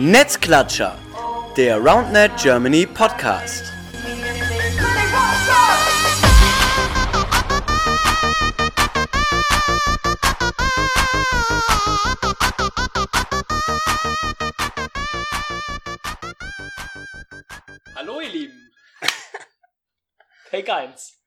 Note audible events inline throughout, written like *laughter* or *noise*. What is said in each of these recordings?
Netzklatscher, der RoundNet Germany Podcast. Hallo ihr Lieben. Take 1.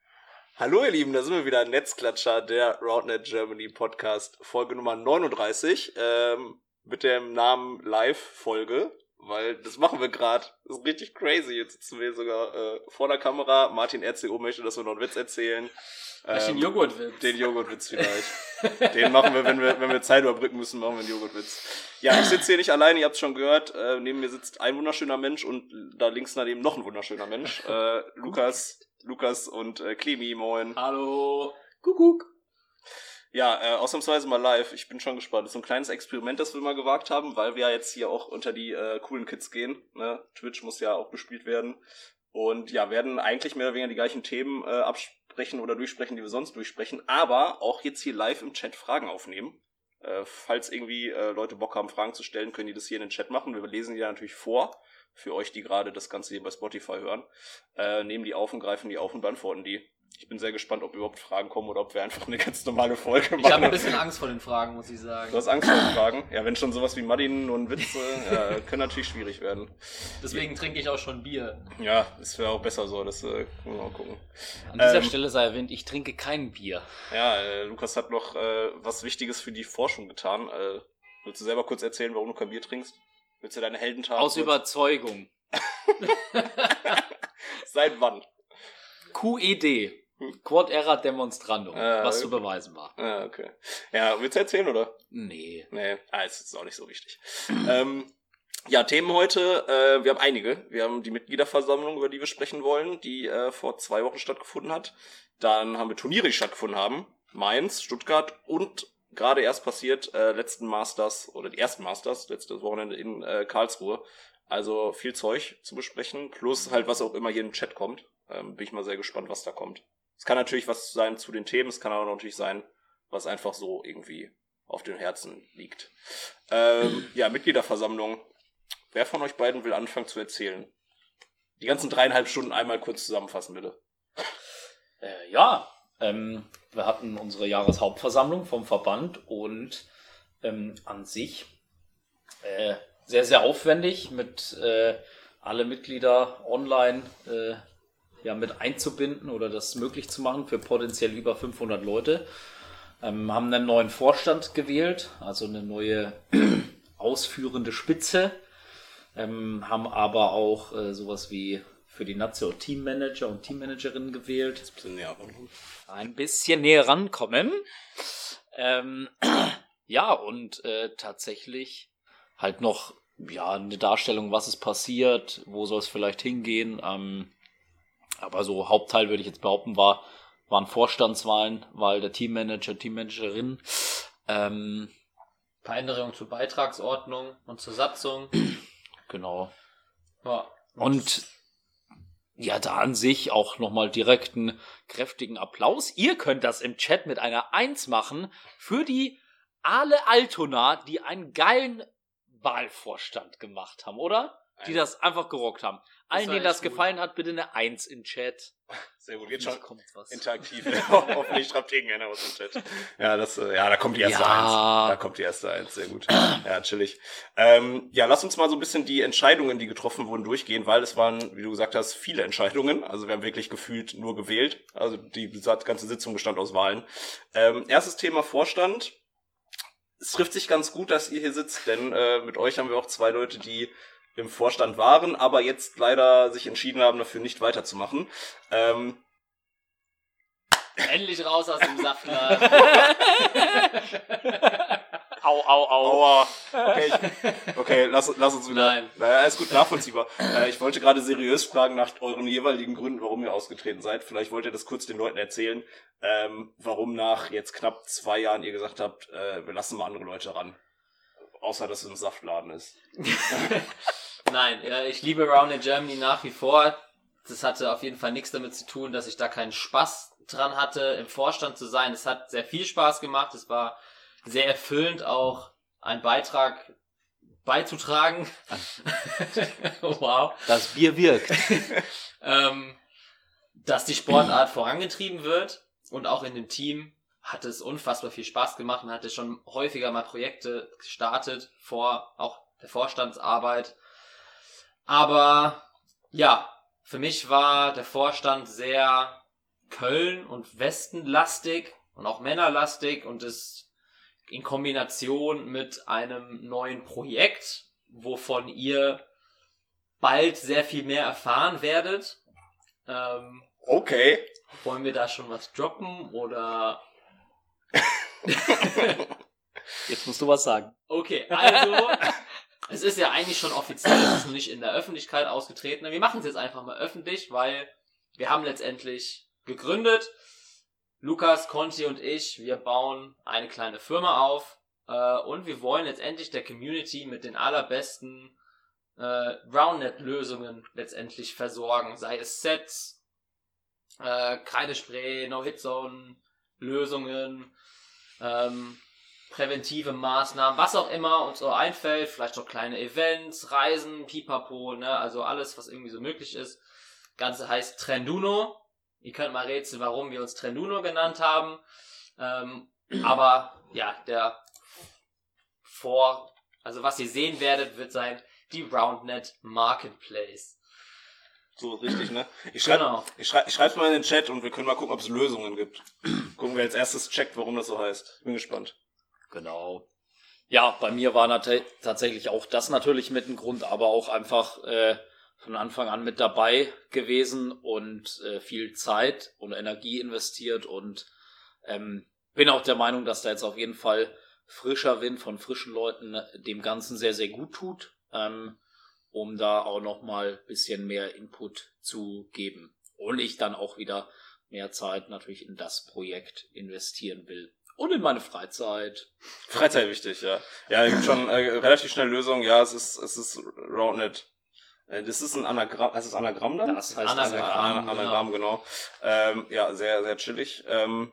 Hallo ihr Lieben, da sind wir wieder, Netzklatscher, der RoundNet Germany Podcast, Folge Nummer 39, ähm, mit dem Namen Live-Folge, weil das machen wir gerade. Das ist richtig crazy. Jetzt sitzen wir sogar äh, vor der Kamera. Martin RCO möchte, dass wir noch einen Witz erzählen. Ähm, den Joghurtwitz. Den Joghurtwitz vielleicht. *laughs* den machen wir, wenn wir, wenn wir Zeit überbrücken müssen, machen wir einen Joghurtwitz. Ja, ich sitze hier nicht alleine, ihr habt es schon gehört. Äh, neben mir sitzt ein wunderschöner Mensch und da links daneben noch ein wunderschöner Mensch. Äh, Lukas, Lukas und äh, Clemi, moin. Hallo. Kuckuck. Ja, äh, ausnahmsweise mal live. Ich bin schon gespannt. Das ist so ein kleines Experiment, das wir mal gewagt haben, weil wir ja jetzt hier auch unter die äh, coolen Kids gehen. Ne? Twitch muss ja auch bespielt werden. Und ja, werden eigentlich mehr oder weniger die gleichen Themen äh, absprechen oder durchsprechen, die wir sonst durchsprechen, aber auch jetzt hier live im Chat Fragen aufnehmen. Äh, falls irgendwie äh, Leute Bock haben, Fragen zu stellen, können die das hier in den Chat machen. Wir lesen die ja natürlich vor, für euch, die gerade das Ganze hier bei Spotify hören. Äh, nehmen die auf und greifen die auf und beantworten die. Ich bin sehr gespannt, ob überhaupt Fragen kommen oder ob wir einfach eine ganz normale Folge machen. Ich habe ein bisschen Angst vor den Fragen, muss ich sagen. Du hast Angst vor den Fragen? Ja, wenn schon sowas wie Muddin und Witze, ja, können natürlich schwierig werden. Deswegen trinke ich auch schon Bier. Ja, das wäre auch besser so, das äh, können wir mal gucken. An dieser ähm, Stelle sei erwähnt, ich trinke kein Bier. Ja, äh, Lukas hat noch äh, was Wichtiges für die Forschung getan. Äh, willst du selber kurz erzählen, warum du kein Bier trinkst? Willst du deine Heldentat? Aus kurz? Überzeugung. *laughs* Seit wann? QED. Quad Era Demonstrando, ah, was okay. zu beweisen war. Ah, okay. Ja, willst du erzählen, oder? Nee. Nee, ah, es ist auch nicht so wichtig. ähm, ja, Themen heute, äh, wir haben einige. Wir haben die Mitgliederversammlung, über die wir sprechen wollen, die äh, vor zwei Wochen stattgefunden hat. Dann haben wir Turniere, die stattgefunden haben. Mainz, Stuttgart und gerade erst passiert, äh, letzten Masters oder die ersten Masters, letztes Wochenende in äh, Karlsruhe. Also viel Zeug zu besprechen, plus halt was auch immer hier im Chat kommt. Ähm, bin ich mal sehr gespannt, was da kommt. Es kann natürlich was sein zu den Themen, es kann aber natürlich sein, was einfach so irgendwie auf dem Herzen liegt. Ähm, *clears throat* ja, Mitgliederversammlung. Wer von euch beiden will anfangen zu erzählen? Die ganzen dreieinhalb Stunden einmal kurz zusammenfassen, bitte. Äh, ja, ähm, wir hatten unsere Jahreshauptversammlung vom Verband und ähm, an sich äh, sehr, sehr aufwendig mit äh, alle Mitglieder online äh, ja, mit einzubinden oder das möglich zu machen für potenziell über 500 Leute. Ähm, haben einen neuen Vorstand gewählt, also eine neue *clears throat* ausführende Spitze. Ähm, haben aber auch äh, sowas wie für die Nation Teammanager und Teammanagerinnen gewählt. Ein bisschen näher rankommen. Ein bisschen näher rankommen. Ähm, *clears throat* ja, und äh, tatsächlich halt noch ja eine Darstellung, was ist passiert, wo soll es vielleicht hingehen. Ähm, aber so Hauptteil würde ich jetzt behaupten, war, waren Vorstandswahlen, Wahl der Teammanager, Teammanagerin. Ähm, Veränderungen zur Beitragsordnung und zur Satzung. Genau. Ja. Und ja, da an sich auch nochmal direkt einen kräftigen Applaus. Ihr könnt das im Chat mit einer Eins machen für die Ale Altona, die einen geilen Wahlvorstand gemacht haben, oder? Die das einfach gerockt haben. Allen, denen das gefallen hat, bitte eine Eins in Chat. Sehr gut, jetzt schon kommt was. interaktiv. *laughs* Hoffentlich schreibt irgendeiner was im Chat. Ja, das, äh, ja, da kommt die erste ja. Eins. Da kommt die erste Eins, sehr gut. Ja, chillig. Ähm, ja, lass uns mal so ein bisschen die Entscheidungen, die getroffen wurden, durchgehen, weil es waren, wie du gesagt hast, viele Entscheidungen. Also wir haben wirklich gefühlt nur gewählt. Also die ganze Sitzung bestand aus Wahlen. Ähm, erstes Thema Vorstand. Es trifft sich ganz gut, dass ihr hier sitzt, denn äh, mit euch haben wir auch zwei Leute, die im Vorstand waren, aber jetzt leider sich entschieden haben, dafür nicht weiterzumachen. Ähm, Endlich raus aus dem Saftladen. *laughs* au, au, au. Aua. Okay, ich, okay lass, lass uns wieder. Nein. Naja, alles gut, nachvollziehbar. Äh, ich wollte gerade seriös fragen nach euren jeweiligen Gründen, warum ihr ausgetreten seid. Vielleicht wollt ihr das kurz den Leuten erzählen, ähm, warum nach jetzt knapp zwei Jahren ihr gesagt habt, äh, wir lassen mal andere Leute ran. Außer, dass es ein Saftladen ist. *laughs* Nein, ja, ich liebe Round in Germany nach wie vor. Das hatte auf jeden Fall nichts damit zu tun, dass ich da keinen Spaß dran hatte, im Vorstand zu sein. Es hat sehr viel Spaß gemacht. Es war sehr erfüllend auch, einen Beitrag beizutragen. *laughs* wow. Das Bier wirkt. *laughs* ähm, dass die Sportart vorangetrieben wird und auch in dem Team hat es unfassbar viel Spaß gemacht und hatte schon häufiger mal Projekte gestartet vor auch der Vorstandsarbeit. Aber ja, für mich war der Vorstand sehr Köln und Westenlastig und auch Männerlastig und ist in Kombination mit einem neuen Projekt, wovon ihr bald sehr viel mehr erfahren werdet. Ähm, Okay. wollen wir da schon was droppen oder? Jetzt musst du was sagen. Okay, also *laughs* es ist ja eigentlich schon offiziell, es ist noch nicht in der Öffentlichkeit ausgetreten. Wir machen es jetzt einfach mal öffentlich, weil wir haben letztendlich gegründet. Lukas, Conti und ich, wir bauen eine kleine Firma auf äh, und wir wollen letztendlich der Community mit den allerbesten äh, Roundnet-Lösungen letztendlich versorgen. Sei es Sets, äh, Kreidespray, No-Hit-Zone, Lösungen, ähm, präventive Maßnahmen, was auch immer uns so einfällt, vielleicht noch kleine Events, Reisen, Pipapo, ne, also alles, was irgendwie so möglich ist. Ganze heißt Trenduno. Ihr könnt mal rätseln, warum wir uns Trenduno genannt haben. Ähm, *clears throat* aber ja, der vor, also was ihr sehen werdet, wird sein die Roundnet Marketplace. So richtig, ne? Ich schreibe Genau. ich schrei, ich schreib's mal in den Chat und wir können mal gucken, ob es Lösungen gibt. Gucken, wer als erstes checkt, warum das so heißt. Bin gespannt. Genau. Ja, bei mir war tatsächlich auch das natürlich mit ein Grund, aber auch einfach äh, von Anfang an mit dabei gewesen und äh, viel Zeit und Energie investiert und ähm, bin auch der Meinung, dass da jetzt auf jeden Fall frischer Wind von frischen Leuten dem Ganzen sehr, sehr gut tut, ähm, um da auch nochmal ein bisschen mehr Input zu geben. Und ich dann auch wieder mehr Zeit natürlich in das Projekt investieren will. Und in meine Freizeit. Freizeit wichtig, ja. Ja, es gibt schon äh, relativ schnell Lösungen. Ja, es ist, es ist Roundnet. Äh, Das ist ein Anagramm, heißt es Anagramm dann? Das heißt Anagramm. Anagramm, Anagramm genau. Ähm, ja, sehr, sehr chillig. Ähm,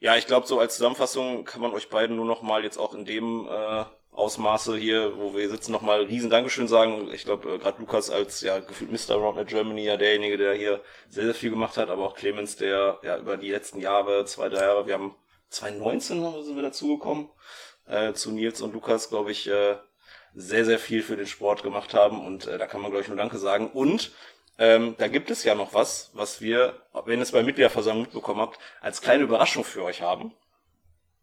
ja, ich glaube, so als Zusammenfassung kann man euch beiden nur noch mal jetzt auch in dem äh, Ausmaße hier, wo wir sitzen, noch mal riesen Dankeschön sagen. Ich glaube, äh, gerade Lukas als ja gefühlt Mr. Roundnet Germany, ja derjenige, der hier sehr, sehr viel gemacht hat, aber auch Clemens, der ja über die letzten Jahre, zwei, drei Jahre, wir haben 2019 haben wir- sind wir dazugekommen, äh, zu Nils und Lukas, glaube ich, äh, sehr, sehr viel für den Sport gemacht haben und äh, da kann man, glaube ich, nur Danke sagen. Und ähm, da gibt es ja noch was, was wir, wenn ihr es bei Mitgliederversammlung mitbekommen habt, als kleine Überraschung für euch haben.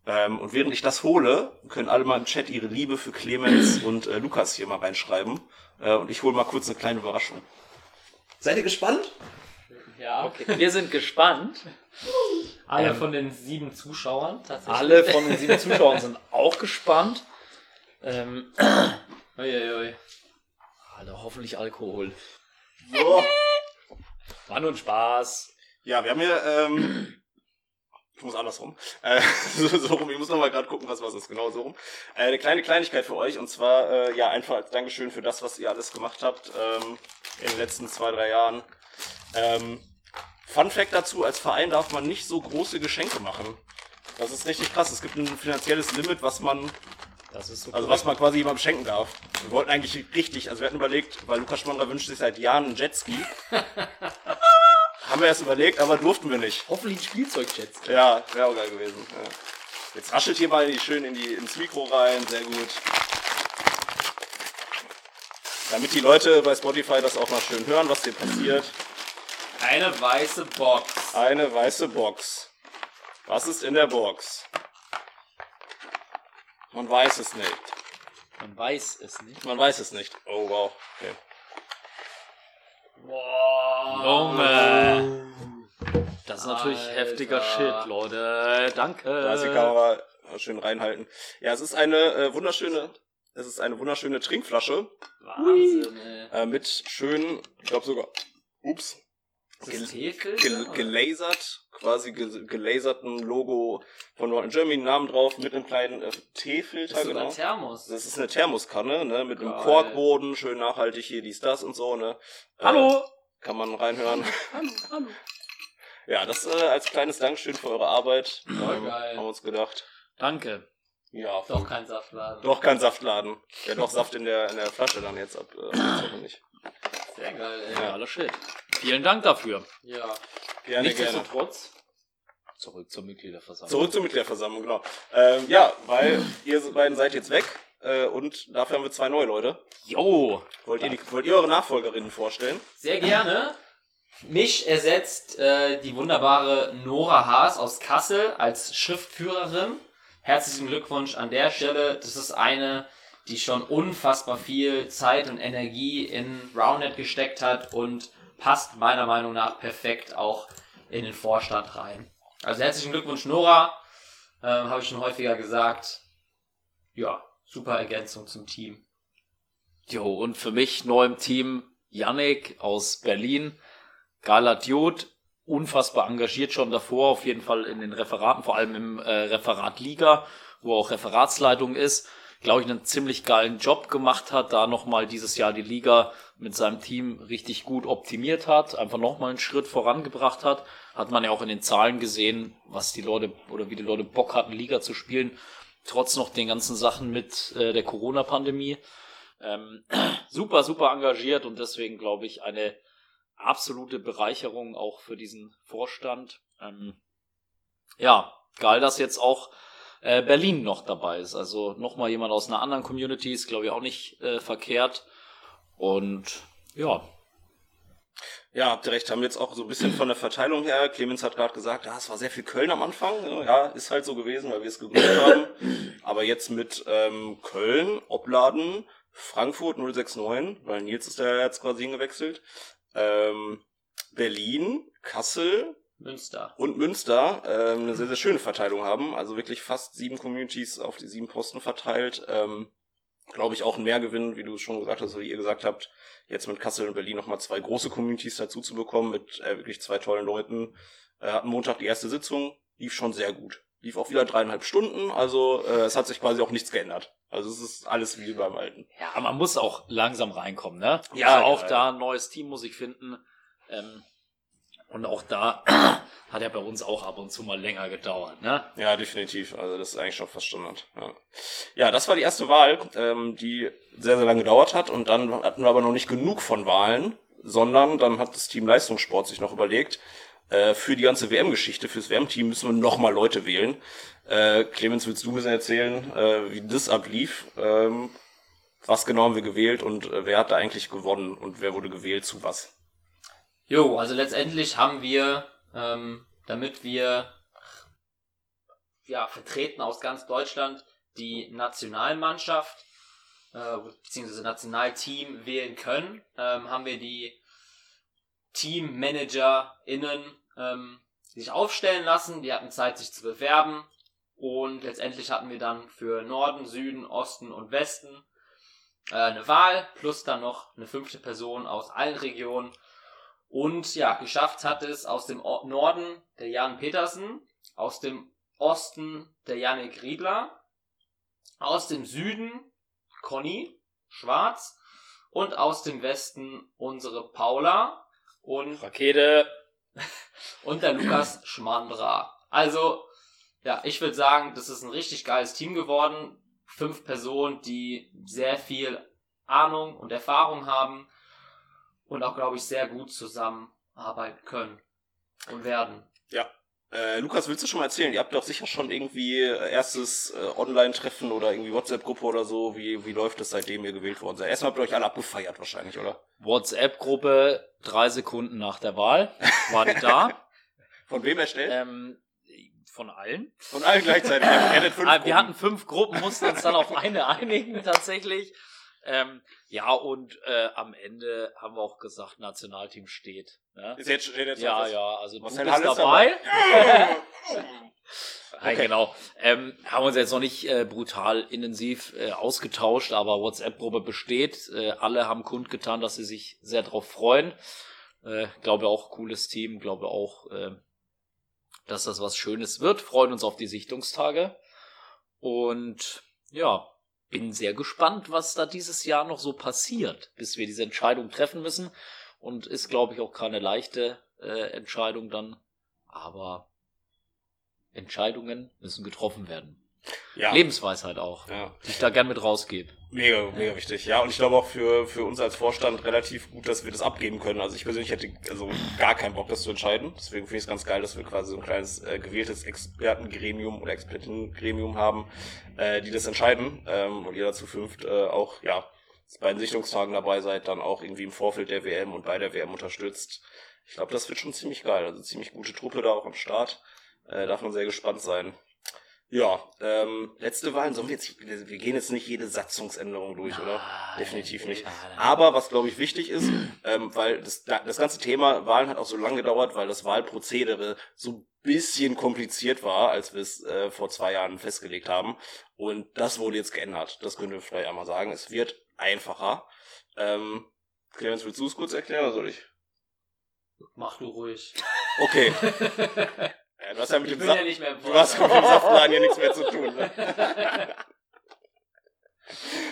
Ähm, und während ich das hole, können alle mal im Chat ihre Liebe für Clemens *clears throat* und äh, Lukas hier mal reinschreiben. Äh, und ich hole mal kurz eine kleine Überraschung. Seid ihr gespannt? Ja, Okay, wir sind gespannt. alle Ähm, von den sieben Zuschauern tatsächlich. Alle von den sieben Zuschauern sind auch *laughs* gespannt. Ähm, *clears throat* Uiuiui. alle hoffentlich Alkohol. So. War nur ein Spaß. Ja, wir haben hier, ähm, ich muss andersrum. Äh, *laughs* so, so rum, ich muss nochmal gerade gucken, was was ist, genau so rum. Äh, eine kleine Kleinigkeit für euch und zwar, äh, ja, einfach als Dankeschön für das, was ihr alles gemacht habt ähm, in den letzten zwei, drei Jahren. Ähm, Fun Fact dazu, als Verein darf man nicht so große Geschenke machen. Das ist richtig krass. Es gibt ein finanzielles Limit, was man so also was man quasi jemandem schenken darf. Wir wollten eigentlich richtig, also wir hatten überlegt, weil Lukas Schmanner wünscht sich seit Jahren einen Jetski. *laughs* Haben wir erst überlegt, aber durften wir nicht. hoffentlich ein Spielzeugjet. Ja, wäre auch geil gewesen. Ja. Jetzt raschelt hier mal in die, schön in die, ins Mikro rein, sehr gut. Damit die Leute bei Spotify das auch mal schön hören, was hier passiert. Eine weiße Box. Eine weiße Box. Was ist in der Box? Man weiß es nicht. Man weiß es nicht. Man weiß es nicht. Oh wow. Okay. Boah. Junge. Das ist natürlich Alter. heftiger Shit, Leute. Danke. Da ist die Kamera schön reinhalten. Ja, es ist eine äh, wunderschöne, es ist eine wunderschöne Trinkflasche Wahnsinn, ey. äh, mit schönen, ich glaube sogar, ups? Gel gelasert, quasi ge gelaserten Logo von Norton Germany, Namen drauf, mit einem kleinen äh, Das Teefilter, ist sogar genau. Thermos. Das ist eine Thermoskanne, ne, mit einem Geil. Korkboden, schön nachhaltig hier, dies, das und so, ne. Äh, Hallo. kann man reinhören. Hallo, hallo. *laughs* Ja, das äh, als kleines Dankeschön für eure Arbeit. Voll ähm, geil. Haben wir uns gedacht. Danke. Ja, Doch kein Saftladen. Doch kein Saftladen. Ja, doch Saft in der, in der Flasche dann jetzt ab. Äh, *laughs* nicht. Sehr geil, ey. Ja, alles shit. Vielen Dank dafür. Ja. Gerne, gerne. Nichtsdestotrotz, zurück zur Mitgliederversammlung. Zurück zur Mitgliederversammlung, genau. Ähm, ja, weil ihr beiden seid jetzt weg äh, und dafür haben wir zwei neue Leute. Jo! Wollt ihr, die, wollt ihr eure Nachfolgerinnen vorstellen? Sehr gerne. Mich ersetzt äh, die wunderbare Nora Haas aus Kassel als Schriftführerin. Herzlichen Glückwunsch an der Stelle. Das ist eine, die schon unfassbar viel Zeit und Energie in Roundnet gesteckt hat und passt meiner Meinung nach perfekt auch in den Vorstand rein. Also herzlichen Glückwunsch, Nora. Ähm, Habe ich schon häufiger gesagt. Ja, super Ergänzung zum Team. Jo, und für mich neu im Team Yannick aus Berlin. Geiler Dude, unfassbar engagiert schon davor, auf jeden Fall in den Referaten, vor allem im äh, Referat Liga, wo auch Referatsleitung ist. Glaube ich, einen ziemlich geilen Job gemacht hat, da nochmal dieses Jahr die Liga mit seinem Team richtig gut optimiert hat, einfach nochmal einen Schritt vorangebracht hat. Hat man ja auch in den Zahlen gesehen, was die Leute oder wie die Leute Bock hatten, Liga zu spielen, trotz noch den ganzen Sachen mit äh, der Corona-Pandemie. Ähm, *clears throat* super, super engagiert und deswegen glaube ich eine absolute Bereicherung auch für diesen Vorstand. Ähm, ja, geil, dass jetzt auch äh, Berlin noch dabei ist. Also nochmal jemand aus einer anderen Community ist, glaube ich, auch nicht äh, verkehrt. Und ja, Ja, habt ihr recht, haben jetzt auch so ein bisschen von der Verteilung her. Clemens hat gerade gesagt, ja, es war sehr viel Köln am Anfang. Ja, ist halt so gewesen, weil wir es gegründet *laughs* haben. Aber jetzt mit ähm, Köln, Opladen, Frankfurt 069, weil Nils ist da jetzt quasi hingewechselt. Ähm, Berlin, Kassel Münster. und Münster ähm, eine sehr, sehr schöne Verteilung haben. Also wirklich fast sieben Communities auf die sieben Posten verteilt. Ähm, Glaube ich auch ein Mehrgewinn, wie du es schon gesagt hast, wie ihr gesagt habt, jetzt mit Kassel und Berlin nochmal zwei große Communities dazu zu bekommen, mit äh, wirklich zwei tollen Leuten. Äh, hatten Montag die erste Sitzung, lief schon sehr gut. Lief auch wieder dreieinhalb Stunden, also äh, es hat sich quasi auch nichts geändert. Also es ist alles wie beim Alten. ja, man muss auch langsam reinkommen, ne? Ja, also auch ja, da ein neues Team muss ich finden. Ähm, und auch da *clears throat* hat ja bei uns auch ab und zu mal länger gedauert, ne? Ja, definitiv. Also das ist eigentlich schon fast Standard. Ja, ja das war die erste Wahl, ähm, die sehr, sehr lange gedauert hat. Und dann hatten wir aber noch nicht genug von Wahlen, sondern dann hat das Team Leistungssport sich noch überlegt, äh, für die ganze WM-Geschichte, fürs WM-Team müssen wir nochmal Leute wählen. Äh, Clemens, willst du ein bisschen erzählen, äh, wie das ablief? Ähm, was genau haben wir gewählt und äh, wer hat da eigentlich gewonnen und wer wurde gewählt zu was? Jo, also letztendlich haben wir, ähm, damit wir ja, vertreten aus ganz Deutschland die Nationalmannschaft äh, beziehungsweise Nationalteam wählen können, ähm, haben wir die TeammanagerInnen ähm, sich aufstellen lassen. Die hatten Zeit, sich zu bewerben. Und letztendlich hatten wir dann für Norden, Süden, Osten und Westen äh, eine Wahl, plus dann noch eine fünfte Person aus allen Regionen. Und ja, geschafft hat es aus dem Norden der Jan Petersen, aus dem Osten der Janik Riedler, aus dem Süden Conny Schwarz und aus dem Westen unsere Paula und, Rakete. *laughs* und der Lukas Schmandra. Also, ja, ich würde sagen, das ist ein richtig geiles Team geworden. Fünf Personen, die sehr viel Ahnung und Erfahrung haben und auch, glaube ich, sehr gut zusammenarbeiten können und werden. Äh, Lukas, willst du schon mal erzählen? Ihr habt doch sicher schon irgendwie äh, erstes äh, Online-Treffen oder irgendwie WhatsApp-Gruppe oder so. Wie, wie läuft es, seitdem ihr gewählt worden seid? Erstmal habt ihr euch alle abgefeiert wahrscheinlich, oder? WhatsApp-Gruppe, drei Sekunden nach der Wahl, war die da. *laughs* Von wem erstellt? ähm, von allen. Von allen gleichzeitig. Ihr hattet fünf Ah, wir hatten fünf Gruppen, mussten uns dann auf eine einigen tatsächlich. Ähm, ja, und äh, am Ende haben wir auch gesagt, Nationalteam steht. Ne? Ist jetzt, steht jetzt Ja, ja, also Marcel du Hall bist ist dabei. *laughs* Okay. Nein, genau. Ähm, haben uns jetzt noch nicht äh, brutal intensiv äh, ausgetauscht, aber WhatsApp-Gruppe besteht. Äh, alle haben kundgetan, dass sie sich sehr drauf freuen. Äh, glaube auch cooles Team, glaube auch, äh, dass das was Schönes wird. Freuen uns auf die Sichtungstage. Und ja, bin sehr gespannt, was da dieses Jahr noch so passiert, bis wir diese Entscheidung treffen müssen. Und ist, glaube ich, auch keine leichte äh, Entscheidung dann. Aber Entscheidungen müssen getroffen werden. Ja. Lebensweisheit auch, Ja. die ich da gern mit rausgebe. Mega, mega wichtig. Ja, und ich glaube auch für, für uns als Vorstand relativ gut, dass wir das abgeben können. Also ich persönlich hätte also gar keinen Bock, das zu entscheiden. Deswegen finde ich es ganz geil, dass wir quasi so ein kleines äh, gewähltes Expertengremium oder Expertengremium haben, äh, die das entscheiden. Ähm, und ihr dazu fünft äh, auch, ja, bei den Sichtungstagen dabei seid, dann auch irgendwie im Vorfeld der WM und bei der WM unterstützt. Ich glaube, das wird schon ziemlich geil. Also ziemlich gute Truppe da auch am Start. Äh, darf man sehr gespannt sein. Ja, ähm, letzte Wahlen sollen wir jetzt, wir gehen jetzt nicht jede Satzungsänderung durch, oder? Definitiv nicht. Aber was, glaube ich, wichtig ist, ähm, weil das, das ganze Thema Wahlen hat auch so lange gedauert, weil das Wahlprozedere so ein bisschen kompliziert war, als wir es äh, vor zwei Jahren festgelegt haben. Und das wurde jetzt geändert. Das können wir vielleicht einmal sagen. Es wird einfacher. Ähm, Clemens, willst du es kurz erklären oder soll ich? Mach du ruhig. Okay. *laughs* ja, du hast ja mit dem Sa ja nicht mehr Du hast mit dem. Saftladen ja nichts mehr zu tun. Ne? *laughs*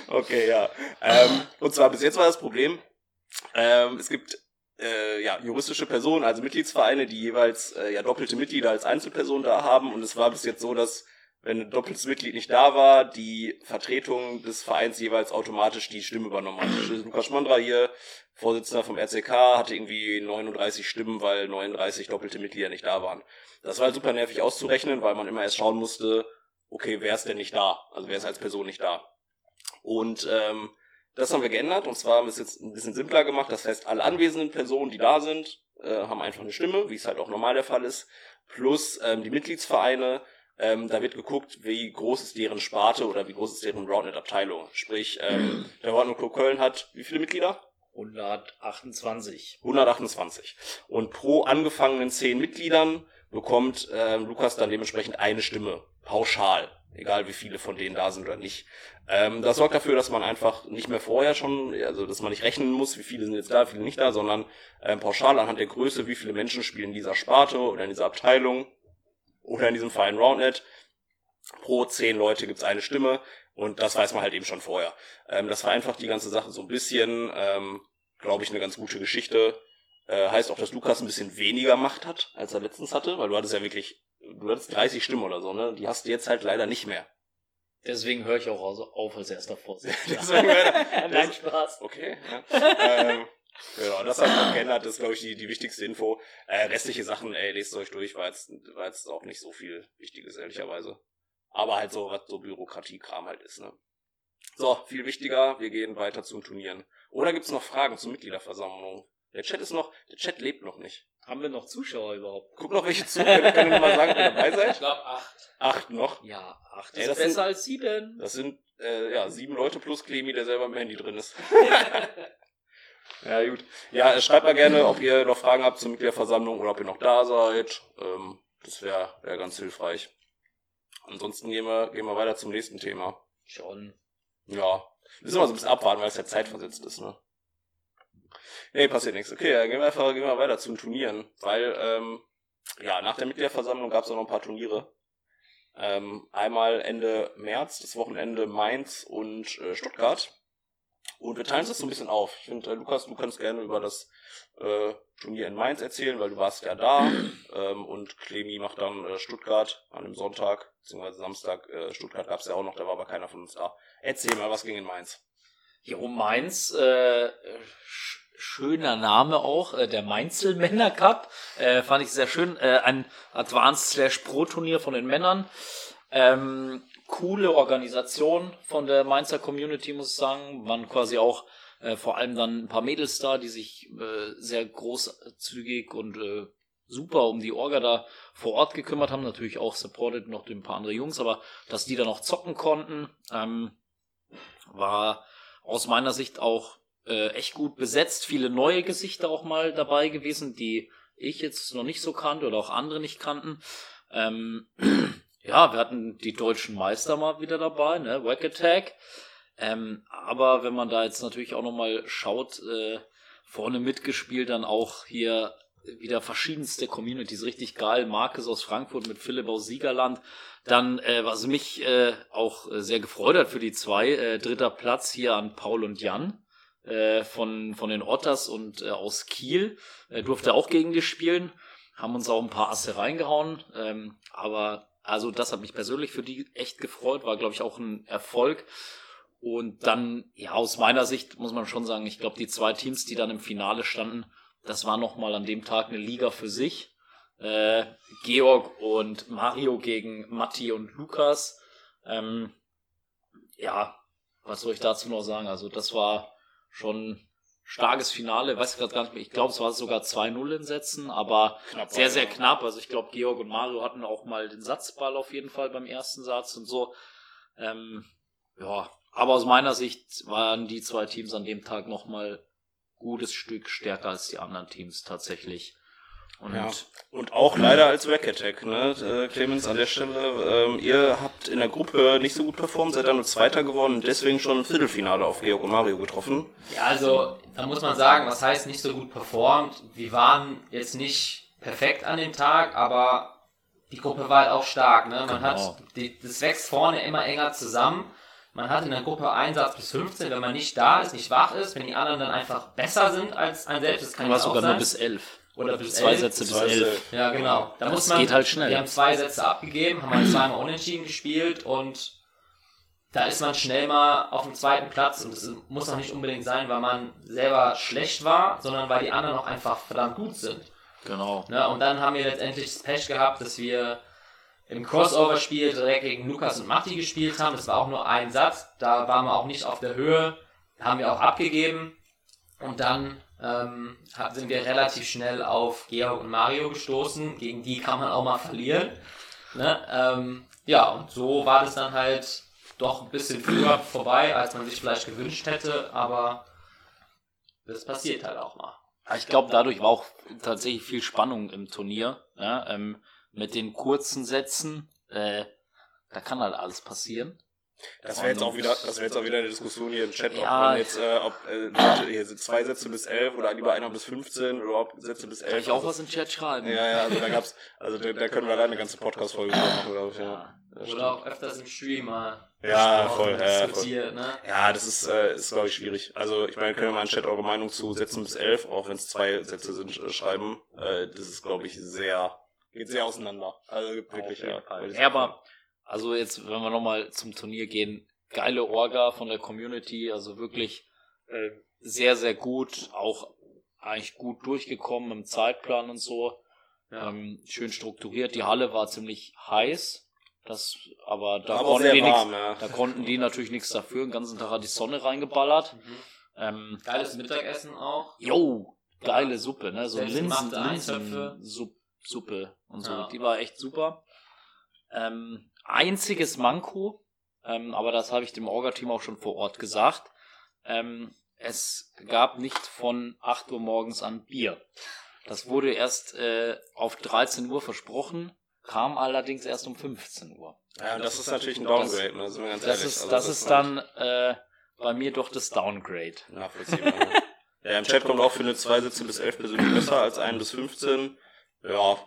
Okay, ja. Ähm, und zwar bis jetzt war das Problem, ähm, es gibt äh, ja, juristische Personen, also Mitgliedsvereine, die jeweils äh, ja doppelte Mitglieder als Einzelperson da haben. Und es war bis jetzt so, dass wenn ein doppeltes Mitglied nicht da war, die Vertretung des Vereins jeweils automatisch die Stimme übernommen hat. *clears throat* Lukas Schmandra hier, Vorsitzender vom RCK, hatte irgendwie 39 Stimmen, weil 39 doppelte Mitglieder nicht da waren. Das war halt super nervig auszurechnen, weil man immer erst schauen musste, okay, wer ist denn nicht da? Also wer ist als Person nicht da? Und ähm, das haben wir geändert und zwar haben wir es jetzt ein bisschen simpler gemacht. Das heißt, alle anwesenden Personen, die da sind, äh, haben einfach eine Stimme, wie es halt auch normal der Fall ist. Plus ähm, die Mitgliedsvereine, ähm, da wird geguckt, wie groß ist deren Sparte oder wie groß ist deren Roundnet-Abteilung. Sprich, ähm, der Roundnet Club Köln hat wie viele Mitglieder? 128. 128. Und pro angefangenen 10 Mitgliedern bekommt ähm, Lukas dann dementsprechend eine Stimme, pauschal, egal wie viele von denen da sind oder nicht. Ähm, das sorgt dafür, dass man einfach nicht mehr vorher schon, also dass man nicht rechnen muss, wie viele sind jetzt da, wie viele nicht da, sondern ähm, pauschal anhand der Größe, wie viele Menschen spielen in dieser Sparte oder in dieser Abteilung oder in diesem Verein Roundnet. Pro 10 Leute gibt's eine Stimme und das weiß man halt eben schon vorher. Ähm, das vereinfacht die ganze Sache so ein bisschen, ähm, glaube ich, eine ganz gute Geschichte. Äh, heißt auch, dass Lukas ein bisschen weniger Macht hat, als er letztens hatte, weil du hattest ja wirklich, du hattest 30 Stimmen oder so, ne? Die hast du jetzt halt leider nicht mehr. Deswegen höre ich auch auf als erster Vorsitzender. *laughs* Deswegen, *laughs* Nein, Spaß. Okay. Ja. ähm, genau, das hat man geändert, das ist, glaube ich, die, die wichtigste Info. Äh, restliche Sachen, ey, lest euch durch, war jetzt, war jetzt auch nicht so viel Wichtiges, ehrlicherweise. Aber halt so, was so Bürokratiekram halt ist, ne? So, viel wichtiger, wir gehen weiter zum Turnieren. Oder gibt's noch Fragen zur Mitgliederversammlung? Der Chat ist noch, der Chat lebt noch nicht. Haben wir noch Zuschauer überhaupt? Guck noch welche zu, könnt könnt ihr mal sagen, ob ihr dabei Ich seid? glaube acht. Acht noch. Ja, acht Ey, ist das besser sind- als sieben. Das sind äh, ja sieben Leute plus Clemi, der selber im Handy drin ist. *laughs* ja, gut. Ja, äh, schreibt mal gerne, ob ihr noch Fragen habt zur Mitgliederversammlung oder ob ihr noch da seid. Ähm, das wäre wär ganz hilfreich. Ansonsten gehen wir, gehen wir weiter zum nächsten Thema. Schon. Ja. Müssen wir so ein bisschen abwarten, weil es ja zeitversetzt ist, ne? Nee, passiert nichts. Okay, dann gehen wir einfach gehen wir weiter zu den Turnieren. Weil, ähm, ja, nach der Mitgliederversammlung gab es auch noch ein paar Turniere. Ähm, einmal Ende März, das Wochenende Mainz und äh, Stuttgart. Und wir teilen das so ein bisschen auf. Ich finde, äh, Lukas, du kannst gerne über das äh, Turnier in Mainz erzählen, weil du warst ja da. ähm, und Clemi macht dann äh, Stuttgart an dem Sonntag, beziehungsweise Samstag. Äh, Stuttgart gab es ja auch noch, da war aber keiner von uns da. Erzähl mal, was ging in Mainz? Jo, Mainz, äh, sch schöner Name auch, äh, der Mainzel Männer Cup. Äh, fand ich sehr schön. Äh, ein Advanced Slash Pro Turnier von den Männern. Ähm, coole Organisation von der Mainzer Community, muss ich sagen. Waren quasi auch äh, vor allem dann ein paar Mädels da, die sich äh, sehr großzügig und äh, super um die Orga da vor Ort gekümmert haben. Natürlich auch supported noch ein paar andere Jungs, aber dass die da noch zocken konnten, ähm, war aus meiner Sicht auch äh, echt gut besetzt. Viele neue Gesichter auch mal dabei gewesen, die ich jetzt noch nicht so kannte oder auch andere nicht kannten. Ähm, *clears throat* ja, wir hatten die deutschen Meister mal wieder dabei, ne, Wack Attack. Ähm, aber wenn man da jetzt natürlich auch noch mal schaut, äh, vorne mitgespielt, dann auch hier wieder verschiedenste Communities, richtig geil. Marcus aus Frankfurt mit Philipp aus Siegerland. Dann, äh, was mich äh, auch sehr gefreut hat für die zwei, äh, dritter Platz hier an Paul und Jan äh, von, von den Otters und äh, aus Kiel. Äh, durfte auch gegen die spielen. Haben uns auch ein paar Asse reingehauen. Ähm, aber Also das hat mich persönlich für die echt gefreut, war glaube ich auch ein Erfolg. Und dann, ja, aus meiner Sicht muss man schon sagen, ich glaube, die zwei Teams, die dann im Finale standen, das war nochmal an dem Tag eine Liga für sich. Äh, Georg und Mario gegen Matti und Lukas. Ähm, ja, was soll ich dazu noch sagen? Also das war schon starkes Finale, weiß ich gerade gar nicht mehr. Ich glaube, es war sogar 2-0 in Sätzen, aber Knapp sehr, sehr knapp. Also ich glaube, Georg und Mario hatten auch mal den Satzball auf jeden Fall beim ersten Satz und so. Ähm, ja, aber aus meiner Sicht waren die zwei Teams an dem Tag nochmal gutes Stück stärker als die anderen Teams tatsächlich. Und Ja. Und auch leider als Rack Attack, ne? Äh, Clemens, an der Stelle, ähm, ihr habt in der Gruppe nicht so gut performt, seid dann nur Zweiter geworden und deswegen schon im Viertelfinale auf Georg und Mario getroffen. Ja, also da muss man sagen, was heißt nicht so gut performt. Wir waren jetzt nicht perfekt an dem Tag, aber die Gruppe war halt auch stark. Ne? Man Genau. hat, die, das wächst vorne immer enger zusammen. Man hat in der Gruppe Einsatz bis 15, wenn man nicht da ist, nicht wach ist, wenn die anderen dann einfach besser sind als ein selbst, das kann ja auch sogar sein. nur bis elf. Oder bis zwei elf. Sätze bis Zwei elf. Sätze. Ja, genau. Da Das muss man, geht halt schnell. Wir haben zwei Sätze abgegeben, haben halt zweimal unentschieden gespielt und da ist man schnell mal auf dem zweiten Platz und das muss auch nicht unbedingt sein, weil man selber schlecht war, sondern weil die anderen auch einfach verdammt gut sind. Genau. Ne? Und dann haben wir letztendlich das Pech gehabt, dass wir im Crossover-Spiel direkt gegen Lukas und Matti gespielt haben. Das war auch nur ein Satz, da waren wir auch nicht auf der Höhe, haben wir auch abgegeben und dann ähm, sind wir relativ schnell auf Georg und Mario gestoßen. Gegen die kann man auch mal verlieren. Ne? Ähm, ja, und so war das dann halt doch ein bisschen früher vorbei, als man sich vielleicht gewünscht hätte, aber das passiert halt auch mal. Ich glaube, dadurch war auch tatsächlich viel Spannung im Turnier. Ja, ähm, mit den kurzen Sätzen, äh, da kann halt alles passieren. Das wäre jetzt auch wieder, das wäre jetzt auch wieder eine Diskussion hier im Chat, ob Ja. man jetzt, äh, ob äh, hier sind zwei Sätze bis elf oder lieber einer bis 15 oder überhaupt Sätze bis elf. Soll ich auch Also- was im Chat schreiben? Ja, ja, also da gab's, also da, da können wir alleine eine ganze Podcast-Folge machen, glaube ich, ja. Ja. Oder auch öfters im Stream mal Ja, voll, ja, voll. ne? Ja, das ist, äh, ist glaube ich, schwierig. Also, ich meine, können wir mal im Chat eure Meinung zu Sätzen bis elf, auch wenn es zwei Sätze sind, äh, schreiben. Äh, das ist, glaube ich, sehr, geht sehr auseinander. Also, gibt wirklich, ja. Ja, aber, also jetzt, wenn wir nochmal zum Turnier gehen, geile Orga von der Community, also wirklich äh, sehr, sehr gut, auch eigentlich gut durchgekommen im Zeitplan und so. Ja. Ähm, schön strukturiert. Die Halle war ziemlich heiß, das, aber da aber konnten die warm, ja. da konnten die natürlich nichts dafür. Den ganzen Tag hat die Sonne reingeballert. Mhm. Ähm, Geiles Mittagessen auch. Jo, geile Suppe, ne? So Linsen, Selbstgemachte Linsen Eintöpfe. Sup- Suppe und so. Ja. Die war echt super. Ähm, einziges Manko, ähm, aber das habe ich dem Orga-Team auch schon vor Ort gesagt. Ähm, es gab nicht von 8 Uhr morgens an Bier. Das wurde erst äh, auf 13 Uhr versprochen, kam allerdings erst um 15 Uhr. Ja, und das ist natürlich ein Downgrade, ne? Sind wir ganz Das ehrlich. ist, Also, das ist war dann äh, bei mir doch das Downgrade. Nachvollziehbar. ne? *laughs* ja, im Chat kommt auch für eine zwei Sätze bis elf persönlich besser als ein bis 15. Ja,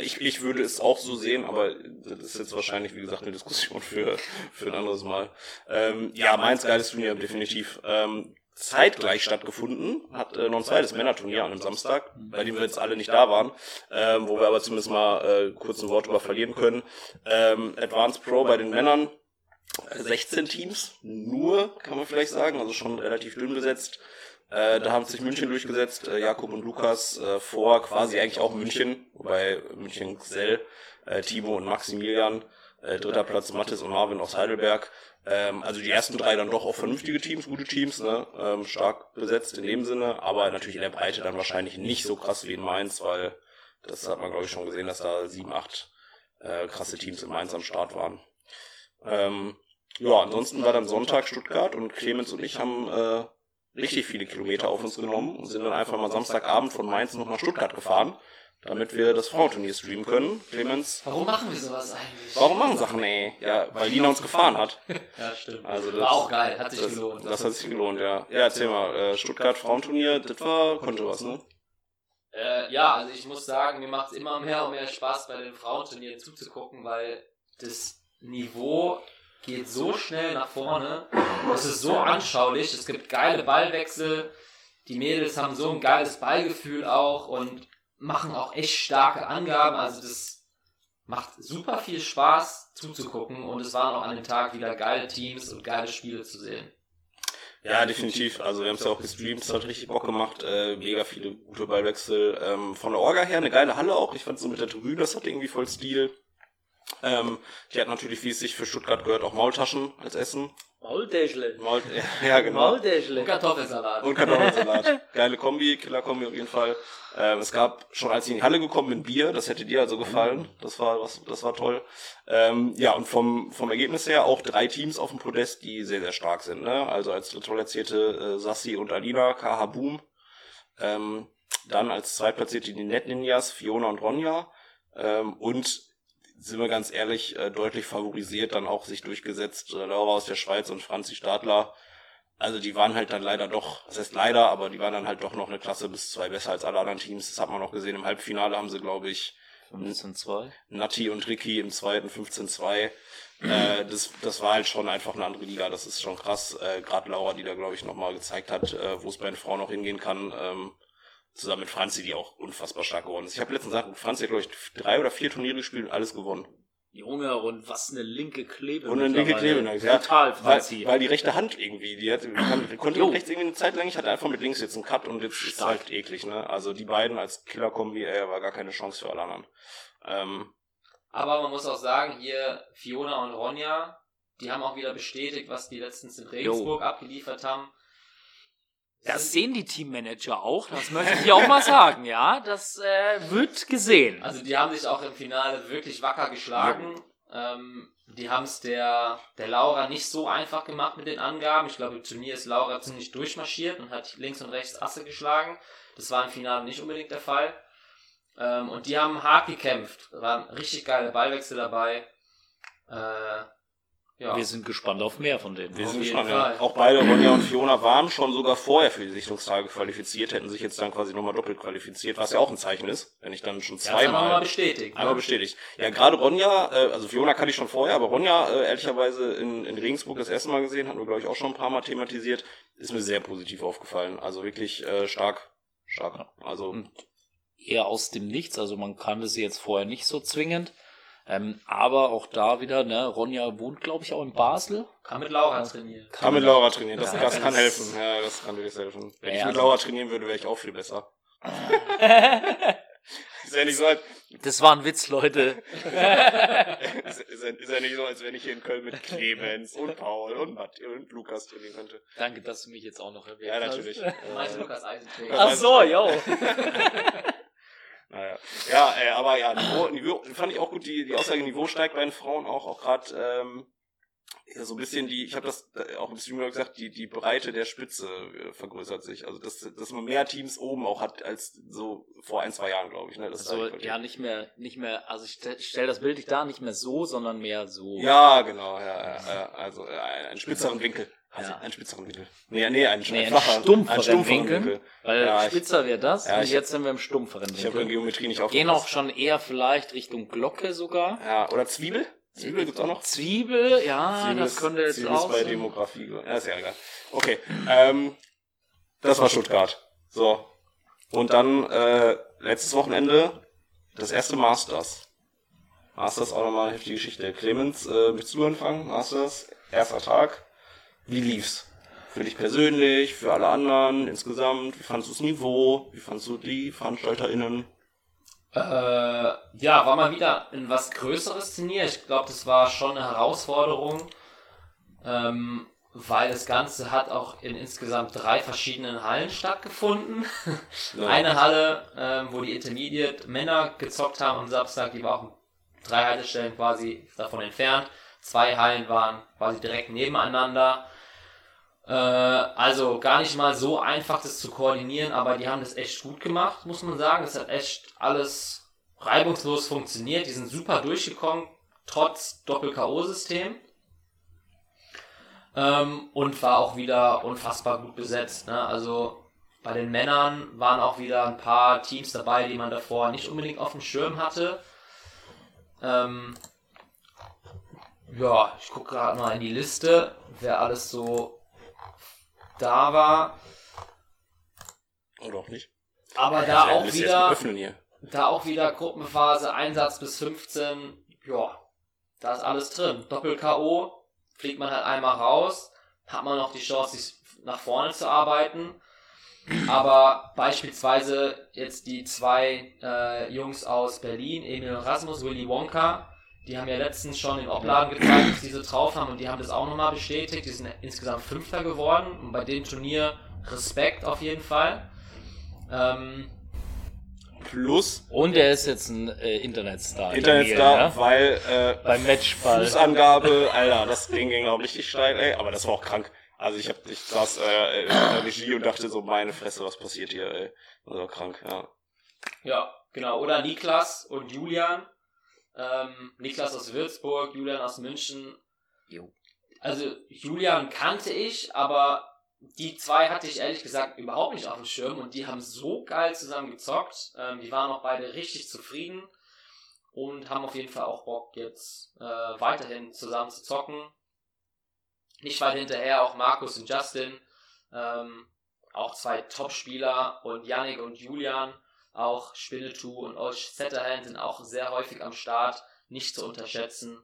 ich, ich würde es auch so sehen, aber das ist jetzt wahrscheinlich, wie gesagt, eine Diskussion für, für ein anderes Mal. Ähm, ja, Mainz geiles Turnier, definitiv. Ähm, zeitgleich stattgefunden, hat äh, noch ein zweites Männerturnier an einem Samstag, bei dem wir jetzt alle nicht da waren, ähm, wo wir aber zumindest mal äh, kurz ein Wort über verlieren können. Ähm, Advanced Pro bei den Männern, 16 Teams, nur, kann man vielleicht sagen, also schon relativ dünn besetzt. Äh, da haben sich München durchgesetzt, äh, Jakob und Lukas äh, vor quasi eigentlich auch München, wobei München Xell, äh, Timo und Maximilian, äh, dritter Platz Mathis und Marvin aus Heidelberg. Ähm, also die ersten drei dann doch auch vernünftige Teams, gute Teams, ne? ähm, stark besetzt in dem Sinne, aber natürlich in der Breite dann wahrscheinlich nicht so krass wie in Mainz, weil das hat man glaube ich schon gesehen, dass da sieben, acht äh, krasse Teams in Mainz am Start waren. Ähm, ja, ansonsten war dann Sonntag Stuttgart und Clemens und ich haben äh, richtig viele Kilometer auf uns genommen und sind dann einfach mal Samstagabend von Mainz noch nach Stuttgart gefahren, damit wir das Frauenturnier streamen können. Clemens, Warum machen wir sowas eigentlich? warum machen Sachen, ey? Ja, weil Lina uns gefahren hat. *laughs* Ja, stimmt. Also das, War auch geil, hat sich das, gelohnt. Das hat sich gelohnt, ja. Ja, erzähl mal, äh, Stuttgart Frauenturnier, das war, konnte was, ne? Äh, ja, also ich muss sagen, mir macht es immer mehr und mehr Spaß, bei den Frauenturnieren zuzugucken, weil das Niveau geht so schnell nach vorne. Es ist so anschaulich, es gibt geile Ballwechsel. Die Mädels haben so ein geiles Ballgefühl auch und machen auch echt starke Angaben. Also das macht super viel Spaß zuzugucken und es waren auch an dem Tag wieder geile Teams und geile Spiele zu sehen. Ja, definitiv. Also wir haben es ja auch gestreamt, es hat richtig Bock gemacht. Äh, mega viele gute Ballwechsel. Ähm, von der Orga her eine geile Halle auch. Ich fand so mit der Tribüne, das hat irgendwie voll Stil. Ähm, die hat natürlich, wie es sich für Stuttgart gehört, auch Maultaschen als Essen. Maultäschle. Maul *laughs* ja, genau. Maultäschle. Und Kartoffelsalat. Und Kartoffelsalat. Geile Kombi, Killer-Kombi auf jeden Fall. Ähm, es gab schon, als ich in die Halle gekommen bin, Bier. Das hätte dir also gefallen. Das war, was, das war toll. Ähm, ja, und vom, vom Ergebnis her auch drei Teams auf dem Podest, die sehr, sehr stark sind. Ne? Also als erzählte äh, Sassi und Alina, KH Boom. Ähm, dann als Zweitplatzierte die Net Ninjas, Fiona und Ronja. Ähm, und sind wir ganz ehrlich, äh, deutlich favorisiert, dann auch sich durchgesetzt. Äh, Laura aus der Schweiz und Franzi Stadler. Also die waren halt dann leider doch, das heißt leider, aber die waren dann halt doch noch eine Klasse bis zwei besser als alle anderen Teams. Das hat man auch gesehen. Im Halbfinale haben sie, glaube ich, 15-2. Natti und Ricky im zweiten 15-2. Äh, das, das war halt schon einfach eine andere Liga. Das ist schon krass. Äh, Gerade Laura, die da, glaube ich, nochmal gezeigt hat, äh, wo es bei den Frauen noch hingehen kann. Ähm, zusammen mit Franzi, die auch unfassbar stark geworden ist. Ich habe letztens gesagt, Franzi hat, glaube ich, drei oder vier Turniere gespielt und alles gewonnen. Junge, und was eine linke Klebe. Und eine linke Klebe, ja. Total, Weil, Franzi. weil die rechte Hand irgendwie, die, hat, die konnte Jo. mit rechts irgendwie eine Zeit lang, ich hatte einfach mit links jetzt einen Cut und jetzt ist Stark. halt eklig, ne? Also die beiden als Killer-Kombi, ey, war gar keine Chance für alle anderen. Ähm, Aber man muss auch sagen, hier Fiona und Ronja, die haben auch wieder bestätigt, was die letztens in Regensburg abgeliefert haben. Das sehen die Teammanager auch, das möchte ich auch mal sagen, ja. Das äh, wird gesehen. Also die haben sich auch im Finale wirklich wacker geschlagen. Ähm, die haben es der, der Laura nicht so einfach gemacht mit den Angaben. Ich glaube, im Turnier ist Laura ziemlich durchmarschiert und hat links und rechts Asse geschlagen. Das war im Finale nicht unbedingt der Fall. Ähm, und die haben hart gekämpft. Da waren richtig geile Ballwechsel dabei. Äh, ja. Wir sind gespannt auf mehr von denen. wir Auf sind gespannt, ja. Auch beide, Ronja und Fiona, waren schon sogar vorher für die Sichtungstage qualifiziert, hätten sich jetzt dann quasi nochmal doppelt qualifiziert, was ja auch ein Zeichen ist, wenn ich dann schon Ja, das haben wir mal zweimal... bestätigt. Einmal Ne? bestätigt. Ja, gerade Ronja, äh, also Fiona kannte ich schon vorher, aber Ronja, äh, ehrlicherweise in, in Regensburg das erste Mal gesehen, hatten wir, glaube ich, auch schon ein paar Mal thematisiert, ist mir sehr positiv aufgefallen. Also wirklich äh, stark, stark. Also, Und eher aus dem Nichts, also man kannte sie jetzt vorher nicht so zwingend. Ähm, aber auch da wieder, ne, Ronja wohnt, glaube ich, auch in Basel. Kann mit Laura trainieren. kann mit Laura trainieren, das, Ja, das kann helfen. Ja, das kann wirklich helfen. Wenn Ja, ich mit also- Laura trainieren würde, wäre ich auch viel besser. *laughs* Ist ja nicht so, als, Das war ein Witz, Leute. ist, ist, ja, ist ja nicht so, als wenn ich hier in Köln mit Clemens und Paul und Matt und Lukas trainieren könnte. Danke, dass du mich jetzt auch noch erwähnt Ja, hast. natürlich. Du meinst Äh, Lukas Eisenträger. Ach so, yo. *laughs* Naja. Ja, äh, aber ja, Niveau, Niveau fand ich auch gut, die, die Aussage Niveau steigt bei den Frauen auch, auch gerade ähm, ja, so ein bisschen die, ich habe das äh, auch im Stream gesagt, die, die Breite der Spitze äh, vergrößert sich. Also dass, dass man mehr Teams oben auch hat als so vor ein, zwei Jahren, glaube ich. Ne? Das Also, ja, nicht mehr, nicht mehr, also ich stelle stell das Bild nicht da, nicht mehr so, sondern mehr so. ja, genau, ja, ja, ja also äh, einen spitzeren Winkel. Also Ja. einen spitzeren Winkel. Nee, nee, einen, Nee, einen flacher, stumpferen Winkel. Weil Ja, spitzer wäre das Ja, und ich- jetzt sind wir im stumpferen Ich habe in Winkel. Geometrie nicht Gehen auch aufgepasst. schon eher vielleicht Richtung Glocke sogar. Ja, oder Zwiebel? Zwiebel gibt's auch noch? Zwiebel, ja, Zwiebel das ist- könnte jetzt Zwiebel ist auch bei sein. Demografie. Ja, ist ja egal. Okay, ähm, das war Stuttgart. So. Und dann, äh, letztes Wochenende, das erste Masters. Masters auch nochmal eine heftige Geschichte. Clemens, äh, willst du anfangen? Masters, erster Tag. Wie lief's? Für dich persönlich, für alle anderen, insgesamt? Wie fandst du das Niveau? Wie fandst du die VeranstalterInnen? Äh, ja, war mal wieder ein was größeres Turnier. Ich glaube, das war schon eine Herausforderung, ähm, weil das Ganze hat auch in insgesamt drei verschiedenen Hallen stattgefunden. Ja. Eine Halle, ähm, wo die Intermediate Männer gezockt haben am Samstag, die war auch drei Haltestellen quasi davon entfernt. Zwei Hallen waren quasi direkt nebeneinander. Äh, also gar nicht mal so einfach, das zu koordinieren, aber die haben das echt gut gemacht, muss man sagen. Das hat echt alles reibungslos funktioniert. Die sind super durchgekommen, trotz Doppel-K.O.-System. Ähm, und war auch wieder unfassbar gut besetzt. Ne? Also bei den Männern waren auch wieder ein paar Teams dabei, die man davor nicht unbedingt auf dem Schirm hatte. Ähm, ja, ich gucke gerade mal in die Liste, wer alles so da war. Oder auch nicht? Aber da wir auch wieder. da auch wieder Gruppenphase, Einsatz bis 15, ja, da ist alles drin. Doppel-K.O., fliegt man halt einmal raus, hat man noch die Chance, sich nach vorne zu arbeiten. Aber beispielsweise jetzt die zwei äh, Jungs aus Berlin, Emil und Rasmus, Willy Wonka, die haben ja letztens schon in Opladen gezeigt, dass sie so drauf haben und die haben das auch nochmal bestätigt. Die sind insgesamt Fünfter geworden und bei dem Turnier Respekt auf jeden Fall. Ähm, Plus Und er ist jetzt ein äh, Internetstar. Internetstar, ne? weil äh, Beim Matchball. Fußangabe, Alter, das Ding ging auch richtig steil, ey, aber das war auch krank. Also ich hab, ich saß äh, in der Regie und dachte so, meine Fresse, was passiert hier, ey. Das war krank, ja. Ja, genau. Oder Niklas und Julian. Ähm, Niklas aus Würzburg, Julian aus München. Jo. Also Julian kannte ich, aber die zwei hatte ich ehrlich gesagt überhaupt nicht auf dem Schirm und die haben so geil zusammen gezockt. Ähm, die waren auch beide richtig zufrieden und haben auf jeden Fall auch Bock jetzt äh, weiterhin zusammen zu zocken. Nicht weit hinterher auch Markus und Justin, ähm, auch zwei Top-Spieler und Yannick und Julian, auch Spinnetu und Osh Zetterhand sind auch sehr häufig am Start, nicht zu unterschätzen.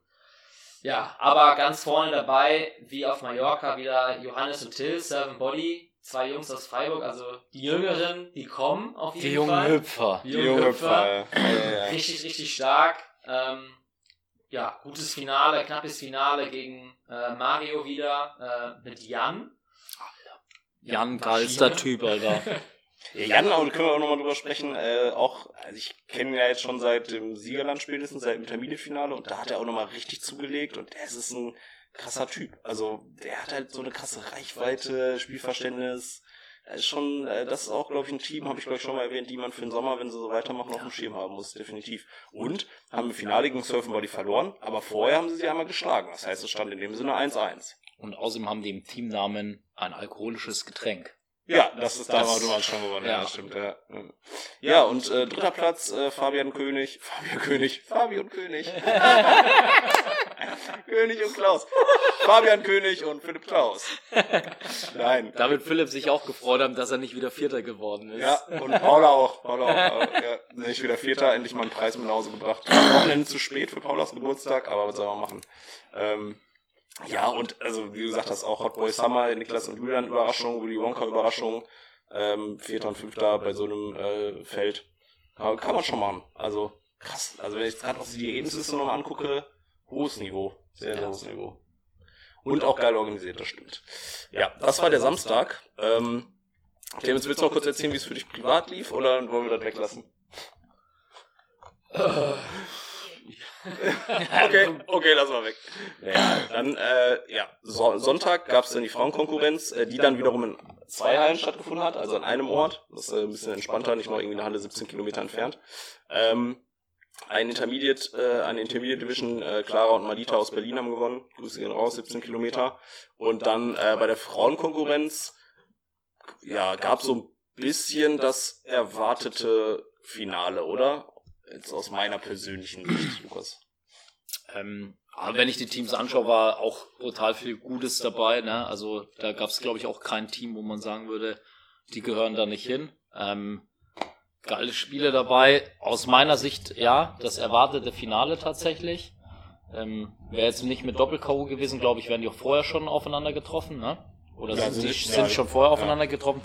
Ja, aber ganz vorne dabei, wie auf Mallorca, wieder Johannes und Till, Seven Body, zwei Jungs aus Freiburg, also die Jüngeren, die kommen auf jeden Die jungen Fall. Hüpfer. Die Die jungen junge Hüpfer. Pfeil. Ja, ja, ja. Richtig, richtig stark. Ähm, ja, gutes Finale, knappes Finale gegen äh, Mario wieder äh, mit Jan. Jan, Maschine. geilster Typ, Alter. *laughs* Ja, Jan, aber da können wir auch nochmal drüber sprechen, äh, auch, also ich kenne ihn ja jetzt schon seit dem Siegerland spätestens, seit dem Terminfinale und da hat er auch nochmal richtig zugelegt und der ist ein krasser Typ. Also der hat halt so eine krasse Reichweite, Spielverständnis. Er ist schon, äh, das ist auch, glaube ich, ein Team, habe ich glaube ich schon mal erwähnt, die man für den Sommer, wenn sie so weitermachen, auf dem Schirm haben muss, definitiv. Und haben im Finale gegen Surfen Body verloren, aber vorher haben sie sie einmal geschlagen. Das heißt, es stand in dem Sinne 1-1. Und außerdem haben die im Teamnamen ein alkoholisches Getränk. Ja, das ist da Das- war du mal schon gewonnen. Ja, ja. stimmt. Ja, ja und äh, dritter Platz äh, Fabian König, *laughs* Fabian König, Fabian König, *laughs* König und Klaus, Fabian König und Philipp Klaus. Nein. Da wird Philipp sich auch gefreut haben, dass er nicht wieder Vierter geworden ist. Ja, und Paula auch. Paula auch. äh, Ja, nicht wieder Vierter, endlich mal einen Preis mit nach Hause gebracht. Wochenende zu spät für Paulas Geburtstag, aber was soll man machen? Ähm, ja, und also wie du gesagt hast, auch Hot Boy Summer, Niklas und Julian Überraschung, Willy Wonka Überraschung, ähm, Vierter und Fünfter bei so einem äh, Feld. Aber kann man schon machen. Also krass. Also wenn ich jetzt gerade auch die Ergebnisliste nochmal angucke, hohes Niveau. Sehr, sehr hohes Niveau. Und auch geil organisiert, das stimmt. Ja, das war der Samstag. Ähm, Clemens, willst du noch kurz erzählen, wie es für dich privat lief, oder wollen wir das weglassen? *laughs* okay, okay, lass mal weg. Ja, dann, äh, ja, so Sonntag gab es dann die Frauenkonkurrenz, äh, die dann wiederum in zwei Hallen stattgefunden hat, also an einem Ort. Das ist äh, ein bisschen entspannter, nicht noch irgendwie eine Halle 17 Kilometer entfernt. Ähm, ein Intermediate, äh, eine Intermediate Division, äh, Clara und Malita aus Berlin haben gewonnen. Grüße gehen raus, 17 Kilometer. Und dann äh, bei der Frauenkonkurrenz, ja, gab so ein bisschen das erwartete Finale, oder? Jetzt aus meiner persönlichen *clears throat* Sicht, Lukas. Ähm, aber wenn ich die Teams anschaue, war auch brutal viel Gutes dabei. Ne? Also da gab es, glaube ich, auch kein Team, wo man sagen würde, die gehören da nicht hin. Ähm, geile Spiele dabei. Aus meiner Sicht, ja, das erwartete Finale tatsächlich. Ähm, Wäre jetzt nicht mit Doppel-K.O. gewesen, glaube ich, wären die auch vorher schon aufeinander getroffen. Ne? Oder Ja, sind, die, sind- ja, schon vorher ja. aufeinander getroffen.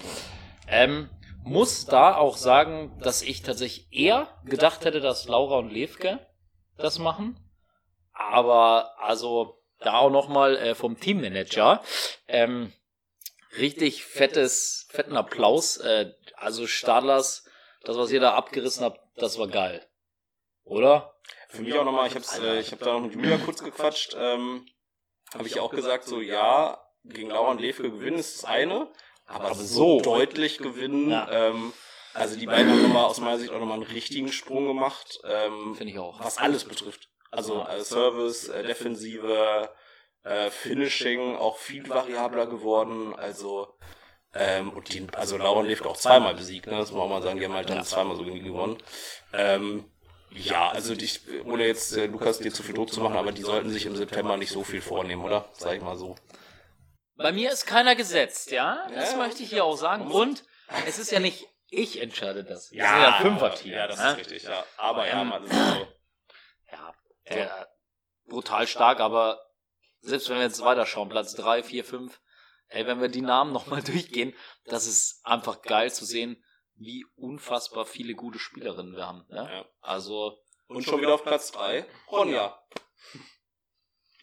Ähm, muss da auch sagen, dass ich tatsächlich eher gedacht hätte, dass Laura und Levke das machen. Aber also da auch nochmal äh, vom Teammanager. Ähm, richtig fettes, fetten Applaus. Äh, also Stadlers, das, was ihr da abgerissen habt, das war geil. Oder? Für mich auch nochmal, ich hab's, äh, ich hab da noch mit Julia kurz gequatscht, ähm, habe ich auch gesagt, so ja, gegen Laura und Levke gewinnen ist das eine, aber, Aber so deutlich gewinnen, Ja. ähm, also die beiden haben nochmal aus meiner Sicht auch nochmal einen richtigen Sprung gemacht, ähm, Finde ich auch. was alles betrifft. Also äh, Service, äh, Defensive, äh, Finishing auch viel variabler geworden. Also ähm, und die, also Laura und Levke auch zweimal besiegt. Ne? Das muss man auch mal sagen, die haben halt dann zweimal so gewonnen. Ähm, ja, also die, ohne jetzt äh, Lukas dir zu viel Druck zu machen, aber die sollten sich im September nicht so viel vornehmen, oder? Sag ich mal so. Bei mir ist keiner gesetzt, ja? Das Ja. möchte ich hier auch sagen. Und es ist ja nicht Ich entscheide das. Wir sind ja ein Fünfer-Team. Ja, das ne? ist richtig, ja. Aber ja, Ähm, mal, das ist so. *clears throat* Ja, äh, brutal stark, aber selbst wenn wir jetzt weiterschauen, Platz 3, 4, 5, ey, wenn wir die Namen nochmal *laughs* durchgehen, das ist einfach geil zu sehen, wie unfassbar viele gute Spielerinnen wir haben. Ne? Ja. Also, Und schon wieder auf Platz 3, Ronja.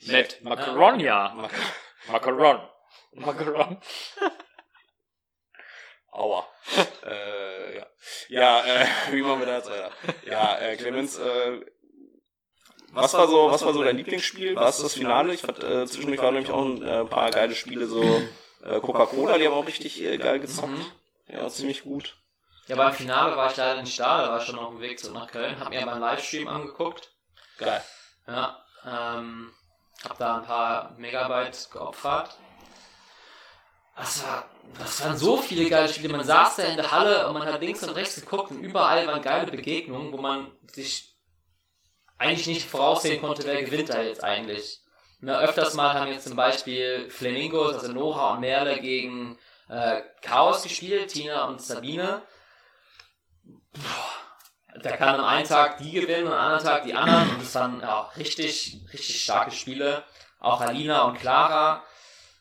Nett. Macaronia. Mac- Macaron. Macaron. *laughs* Aua. *laughs* äh, ja. Ja, äh, *laughs* wie machen wir da jetzt weiter? Ja, äh, Clemens, äh, was war so, was war so dein Lieblingsspiel? War es das Finale? Ich fand, äh, zwischendurch waren nämlich auch ein äh, paar geile Spiele, so äh, Coca-Cola, die haben auch richtig äh, geil gezockt. Mhm. Ja, ziemlich gut. Ja, beim Finale war ich leider nicht da, da war ich schon auf dem Weg zurück nach Köln, hab mir beim Livestream angeguckt. Geil. Ja, ähm, hab da ein paar Megabyte geopfert. Das, war, das waren so viele geile Spiele. Man saß da in der Halle und man hat links und rechts geguckt und überall waren geile Begegnungen, wo man sich eigentlich nicht voraussehen konnte, wer gewinnt da jetzt eigentlich. Ne, öfters mal haben jetzt zum Beispiel Flamingos, also Nora und Merle gegen äh, Chaos gespielt, Tina und Sabine. Puh, da kann am einen Tag die gewinnen und am anderen Tag die anderen und es waren ja, richtig, richtig starke Spiele. Auch Alina und Clara.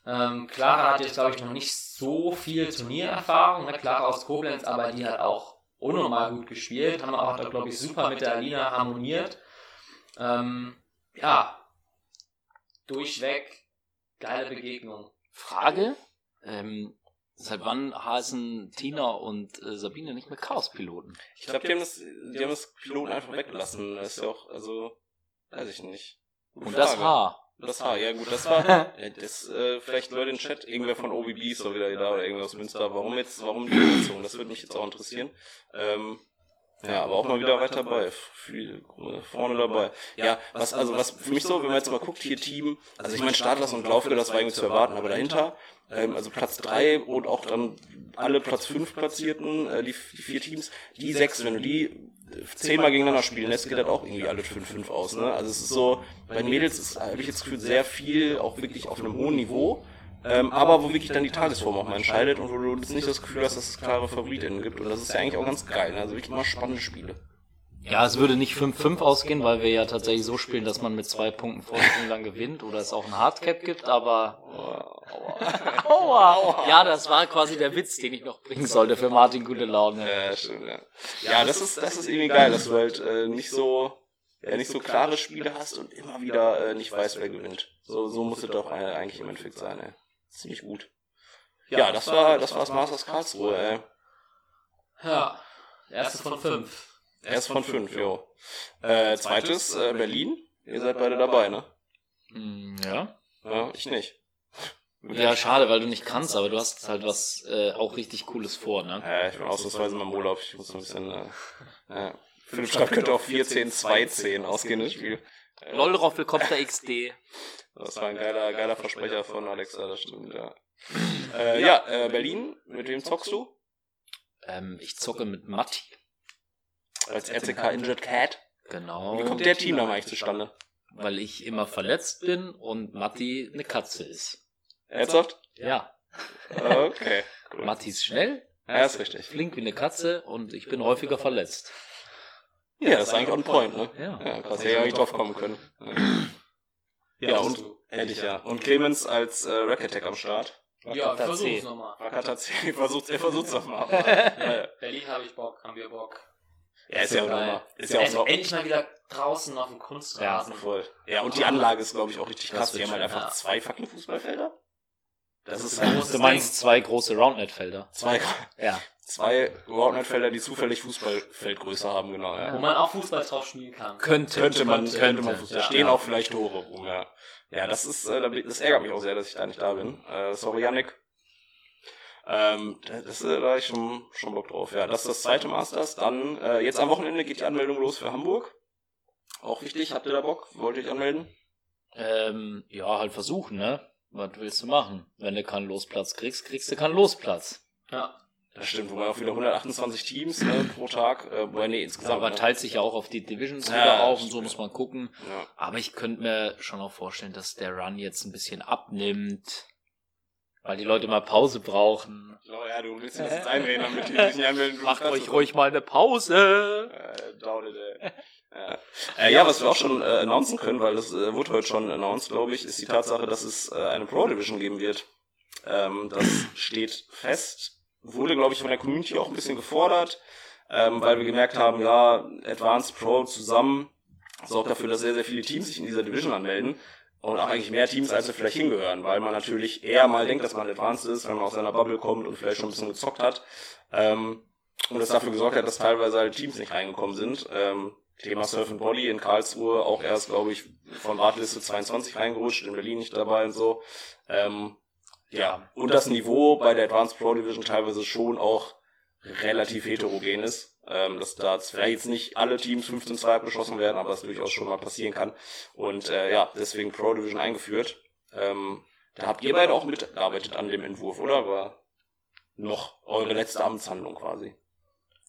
Ähm, Clara hat jetzt, glaube ich, noch nicht so viel Turniererfahrung. Ne? Clara aus Koblenz, aber die hat auch unnormal gut gespielt. Haben auch, glaube ich, super mit der Alina harmoniert. Ähm, ja, durchweg geile Begegnung. Frage, ähm, seit wann heißen Tina und äh, Sabine nicht mehr Chaos-Piloten? Ich glaube, die haben das, die haben das Piloten einfach weggelassen. Das ist ja auch, also, weiß ich nicht. Gute Und das Frage. Das Haar, ja gut, das *laughs* war, ja, das, äh, vielleicht Leute im Chat, irgendwer von OBB ist doch wieder da oder irgendwer aus Münster. Warum jetzt, warum *laughs* die Umsetzung? Das würde mich jetzt auch interessieren. Ähm, ja, aber auch mal wieder weit dabei. Viel, vorne dabei. Ja, was, also was für mich so, wenn man jetzt mal guckt, hier Team, also ich meine Stadlers und Laufke, das war irgendwie zu erwarten, aber dahinter, ähm, also Platz drei und auch dann alle Platz fünf Platzierten, äh, die, die vier Teams, die sechs, wenn du die zehnmal gegeneinander spielen lässt, geht das auch irgendwie alle 5-5 aus, ne? Also es ist so, bei den Mädels ist, habe ich jetzt das Gefühl, sehr viel auch wirklich auf einem hohen Niveau. Ähm, aber wo wirklich dann die Tagesform auch mal entscheidet und wo du jetzt nicht das Gefühl hast, dass es klare Favoritinnen gibt. Und das ist ja eigentlich auch ganz geil. Ne? Also wirklich mal spannende Spiele. Ja, es würde nicht 5-5 ausgehen, weil wir ja tatsächlich so spielen, dass man mit zwei Punkten Vorsprung dann gewinnt oder es auch ein Hardcap gibt, aber *laughs* Aua. ja, das war quasi der Witz, den ich noch bringen sollte für Martin gute Laune. Ja, stimmt, ja. Ja, das ist, das ist irgendwie geil, dass du halt äh, nicht so, ja, nicht so klare Spiele hast und immer wieder äh, nicht weißt, wer gewinnt. So, so muss es doch äh, eigentlich im Endeffekt sein, ey. Ziemlich gut. Ja, das war, das war's Masters Karlsruhe, ey. Ja, erste von fünf. Erst von fünf, jo. Äh, zweites, äh, Berlin. Ihr seid beide dabei, ne? Hm, Ja. Ja, ich nicht. Ja, schade, weil du nicht kannst, aber du hast halt was äh, auch richtig Cooles vor, ne? Äh, ich bin ausnahmsweise mal im Urlaub. Ich muss ein bisschen, äh, äh, Philipp Stadt könnte auch 4-10, 2-10 ausgehen, das Spiel. Äh, LOL Roffelkopter XD. Das war ein geiler, geiler Versprecher von Alexa, das stimmt, ja. Äh, ja, äh, Berlin, mit wem zockst du? Ähm, ich zocke mit Matti. Als RCK Injured Cat. Genau. Wie kommt der Teamname eigentlich zustande? Weil ich immer verletzt bin und Matti eine Katze ist. Ernsthaft? Ja. Okay, *laughs* cool. Matti ist schnell, Ja, ist richtig. flink wie eine Katze und ich bin häufiger verletzt. Ja, das ist eigentlich on point, ne? Ja. Ja, krass, hätte ich eigentlich drauf kommen können. *laughs* Ja, und, hätte ich ja. Und Clemens als äh, Rack Attack am Start. Ja, versuch's nochmal. Rakata C, *laughs* *laughs* versucht's, er versucht's nochmal. ja, ja. Berlin habe ich Bock, haben wir Bock. ja, ist ja auch nochmal. Ist ja auch so. Endlich mal wieder draußen auf dem Kunstrasen. Voll. Ja, und die Anlage ist, glaube ich, auch richtig Das krass. Die haben halt einfach ja. zwei fucking Fußballfelder. Das ist ein halt großes Du meinst zwei große Roundnet-Felder. zwei, Ja. Zwei Roundnet-Felder, die zufällig Fußballfeldgröße haben, genau, ja. Wo man auch Fußball drauf spielen kann. Könnte. Könnte man, könnte, könnte man Fußball. ja. Stehen auch vielleicht Tore rum, ja. Ja, das ist, äh, das ärgert mich auch sehr, dass ich da nicht da bin. Äh, sorry, Yannick. Ähm, das, das, äh, da habe ich schon, schon Bock drauf. Ja, das ist das zweite Masters. Dann, äh, jetzt am Wochenende geht die Anmeldung los für Hamburg. Auch wichtig, habt ihr da Bock? Wollt ihr euch anmelden? Ähm, ja, halt versuchen, ne? Was willst du machen? Wenn du keinen Losplatz kriegst, kriegst du keinen Losplatz. Ja. Das stimmt, wobei auch wieder 128 Teams ne, pro Tag. Äh, wobei, nee, insgesamt. Aber ne? teilt sich ja auch auf die Divisions Ja, wieder auf und so ja. muss man gucken. Ja. Aber ich könnte mir schon auch vorstellen, dass der Run jetzt ein bisschen abnimmt. Weil die Leute mal Pause brauchen. Oh ja, du willst das jetzt einreden, damit die sich nicht anmelden. Macht euch ruhig mal eine Pause. Äh, it, ey. *laughs* Ja. Äh, ja, was wir auch schon äh, announcen können, weil das äh, wurde heute schon announced, glaube ich, ist die Tatsache, dass es äh, eine Pro Division geben wird. Ähm, das steht fest. Wurde, glaube ich, von der Community auch ein bisschen gefordert, ähm, weil wir gemerkt haben, ja, Advanced Pro zusammen sorgt dafür, dass sehr, sehr viele Teams sich in dieser Division anmelden. Und auch eigentlich mehr Teams, als wir vielleicht hingehören, weil man natürlich eher mal denkt, dass man Advanced ist, wenn man aus seiner Bubble kommt und vielleicht schon ein bisschen gezockt hat. Ähm, und das dafür gesorgt hat, dass teilweise halt Teams nicht reingekommen sind. Ähm, Thema Surf and Body in Karlsruhe auch erst, glaube ich, von Warteliste 22 reingerutscht, in Berlin nicht dabei und so. Ähm, ja, und das Niveau bei der Advanced Pro Division teilweise schon auch relativ heterogen ist. Ähm, dass da vielleicht jetzt nicht alle Teams 15-2 abgeschossen werden, aber das durchaus schon mal passieren kann. Und äh, ja, deswegen Pro Division eingeführt. Ähm, da habt ihr beide auch mitgearbeitet an dem Entwurf, oder? War noch eure letzte Amtshandlung quasi.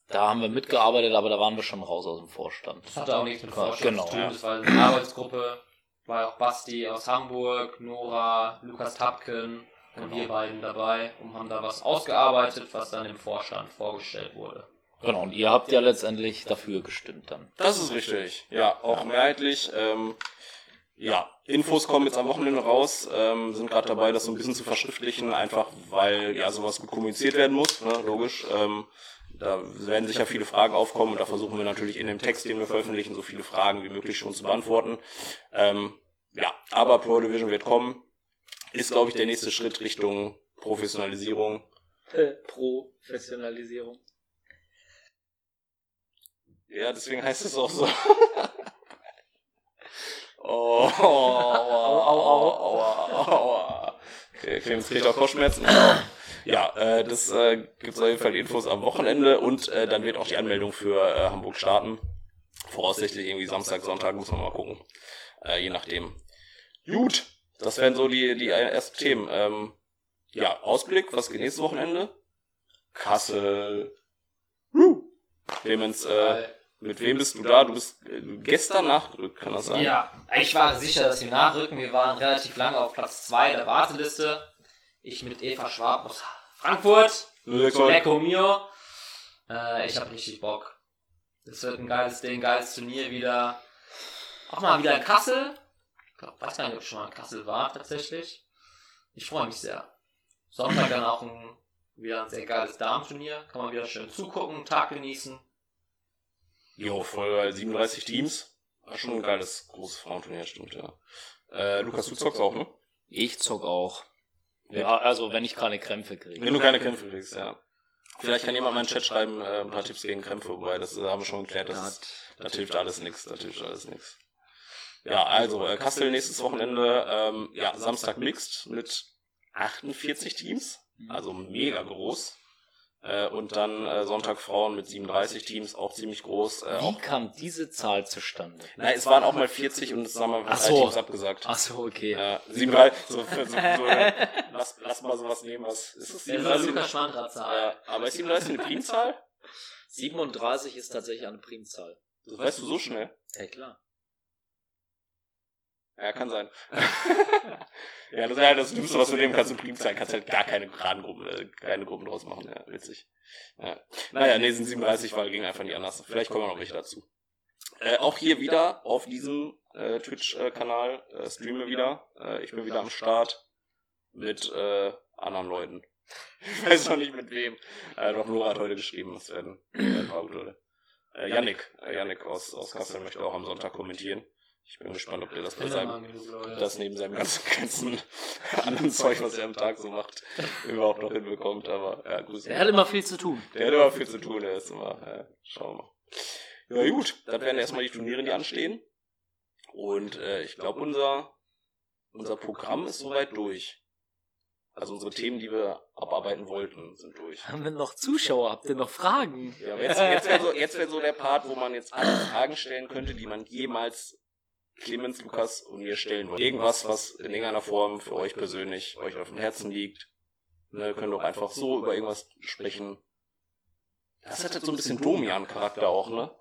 Da haben wir mitgearbeitet, aber da waren wir schon raus aus dem Vorstand. Das hatte auch nichts mit Vorstand Genau, zu tun. ja. Das war eine Arbeitsgruppe. War auch Basti aus Hamburg, Nora, Lukas Tapken Genau. wir beiden dabei und haben da was ausgearbeitet, was dann im Vorstand vorgestellt wurde. Genau, und ihr habt ja letztendlich dafür gestimmt dann. Das ist richtig. Ja, auch mehrheitlich. Ähm, ja, Infos kommen jetzt am Wochenende raus, ähm, sind gerade dabei, das so ein bisschen zu verschriftlichen, einfach weil ja sowas gut kommuniziert werden muss, ne, logisch. Ähm, da werden sicher viele Fragen aufkommen und da versuchen wir natürlich in dem Text, den wir veröffentlichen, so viele Fragen wie möglich schon zu beantworten. Ähm, ja, aber Pro Division wird kommen. Ist, glaube ich, der nächste Schritt Richtung Professionalisierung. Professionalisierung. Ja, deswegen heißt es auch so. *laughs* Oh, aua, aua, aua, aua. Okay, Clemens kriegt auch Kopfschmerzen. Ja, äh, das äh, gibt auf jeden Fall die Infos am Wochenende und äh, dann wird auch die Anmeldung für äh, Hamburg starten. Voraussichtlich irgendwie Samstag, Sonntag, muss man mal gucken. Äh, je nachdem. Gut, das wären so die, die ersten Themen. Ähm, ja, Ausblick, was geht nächstes Wochenende? Kassel. Clemens, äh, mit wem bist du da? Du bist äh, gestern nachgerückt, kann das sein? Ja, ich war sicher, dass wir nachrücken. Wir waren relativ lange auf Platz 2 der Warteliste. Ich mit Eva Schwab aus Frankfurt. Lecco Mio. Äh, ich habe richtig Bock. Das wird ein geiles Ding, geiles Turnier wieder. Auch mal wieder in Kassel. Weiß gar nicht, ob ich schon mal in Kassel war, tatsächlich. Ich freue mich sehr. Sonntag dann auch ein, wieder ein sehr geiles Damenturnier. Kann man wieder schön zugucken, einen Tag genießen. Jo, voll 37 Teams. War schon ein geiles, großes Frauenturnier, stimmt, ja. Äh, Lukas, du zockst auch, ne? Ich zock auch. Ja, also wenn ich keine Krämpfe kriege. Wenn du keine Kämpfe kriegst, ja. Vielleicht kann jemand mal in den Chat schreiben, äh, ein paar Tipps gegen Krämpfe, wobei das haben wir schon geklärt, das, ist, das hilft alles nix, das hilft alles nix. Ja, also äh, Kassel nächstes Wochenende, ähm, ja, Samstag mixed mit 48 Teams, also mega groß. Äh, und dann äh, Sonntag Frauen mit 37 Teams, auch ziemlich groß. Äh, Wie auch, kam diese Zahl zustande? nein, es waren auch mal 40 und es haben wir so. Teams abgesagt. Ach so, okay. Ja, 37, so, so, so *laughs* äh, lass, lass mal sowas nehmen, was ist? Das ist 37? Lukas Schwandratzahl. Ja, aber ist 37 eine Primzahl? 37 ist tatsächlich eine Primzahl. Das weißt du so schnell. Ja, klar. Ja, kann sein. *laughs* ja, das ist ja das Dümmste, was du nehmen kannst, eine Primzahl. Kannst halt gar keine geraden Gruppen, äh, keine Gruppen draus machen. Ja, witzig. Ja. Naja, nee, sind 37, weil ging einfach nicht anders. Vielleicht kommen wir noch welche dazu. Äh, auch hier wieder auf diesem äh, Twitch-Kanal äh, streamen wir wieder. Äh, ich bin wieder am Start mit äh, anderen Leuten. *laughs* Ich *laughs* weiß noch nicht mit wem. Äh, doch Nora hat heute geschrieben, das werden äh, ein paar gute Leute. Äh, Yannick, äh, Yannick aus, aus Kassel möchte auch am Sonntag kommentieren. Ich bin gespannt, ob der das bei seinem, das neben seinem ganzen, *laughs* ganzen anderen Zeug, was er am Tag so macht, überhaupt noch hinbekommt. Aber ja, grüß Er hat immer viel zu tun. der hat immer viel zu tun, der ist immer, äh, schauen wir mal. Ja gut, dann werden erstmal die Turniere, die anstehen. Und äh, ich glaube, unser, unser Programm ist soweit durch. Also unsere Themen, die wir abarbeiten wollten, sind durch. Haben wir noch Zuschauer? Habt ihr noch Fragen? Ja, aber jetzt, jetzt wäre so, jetzt wär so der Part, wo man jetzt alle Fragen stellen könnte, die man jemals Clemens, Lukas und mir stellen wollte. Irgendwas, was in irgendeiner Form für euch persönlich euch auf dem Herzen liegt. Ne, könnt auch einfach so über irgendwas sprechen. Das hat halt so ein bisschen Domian-Charakter auch, ne?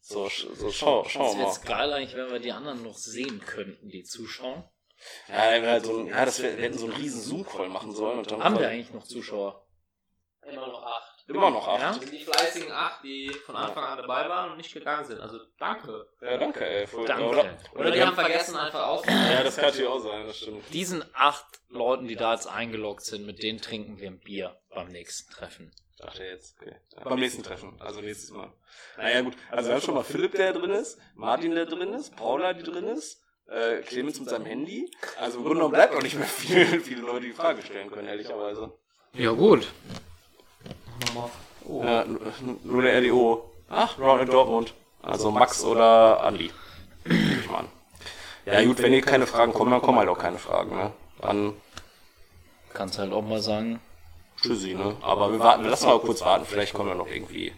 So, so schau, schau Das wäre mal. jetzt geil eigentlich, wenn wir die anderen noch sehen könnten, die zuschauen. Ja, wir halt so ein, ja das wär, wir hätten so einen riesen Zoom-Call machen sollen. Und dann Haben wir eigentlich noch Zuschauer? Immer noch acht. Immer noch acht. Ja? Das sind die fleißigen acht, die von Anfang an dabei waren und nicht gegangen sind. Also danke. Ja, danke, ey. Voll, Danke. Oder, Oder die haben vergessen einfach aus. ja, das kann natürlich auch sein, das stimmt. Diesen acht Leuten, die da jetzt eingeloggt sind, mit denen trinken wir ein Bier beim nächsten Treffen. Dachte jetzt, okay. Beim nächsten Treffen, also nächstes Mal. Naja, gut. Also wir haben schon mal Philipp, der drin ist, Martin, der drin ist, Paula, die drin ist, äh, Clemens mit seinem Handy. Also im Grunde genommen bleibt auch nicht mehr viel, *laughs* viele Leute, die Frage stellen können, ehrlicherweise. Ja, gut. Ja, n- nur der RDO. Ach, Round in Dortmund. Also Max oder Andi. Ich mal an. Ja gut, wenn hier keine Fragen kommen, dann kommen halt auch keine Fragen, ne? Dann Kannst halt auch mal sagen. tschüssi, ne? Aber wir warten, wir lassen mal kurz warten, vielleicht kommen wir noch irgendwie.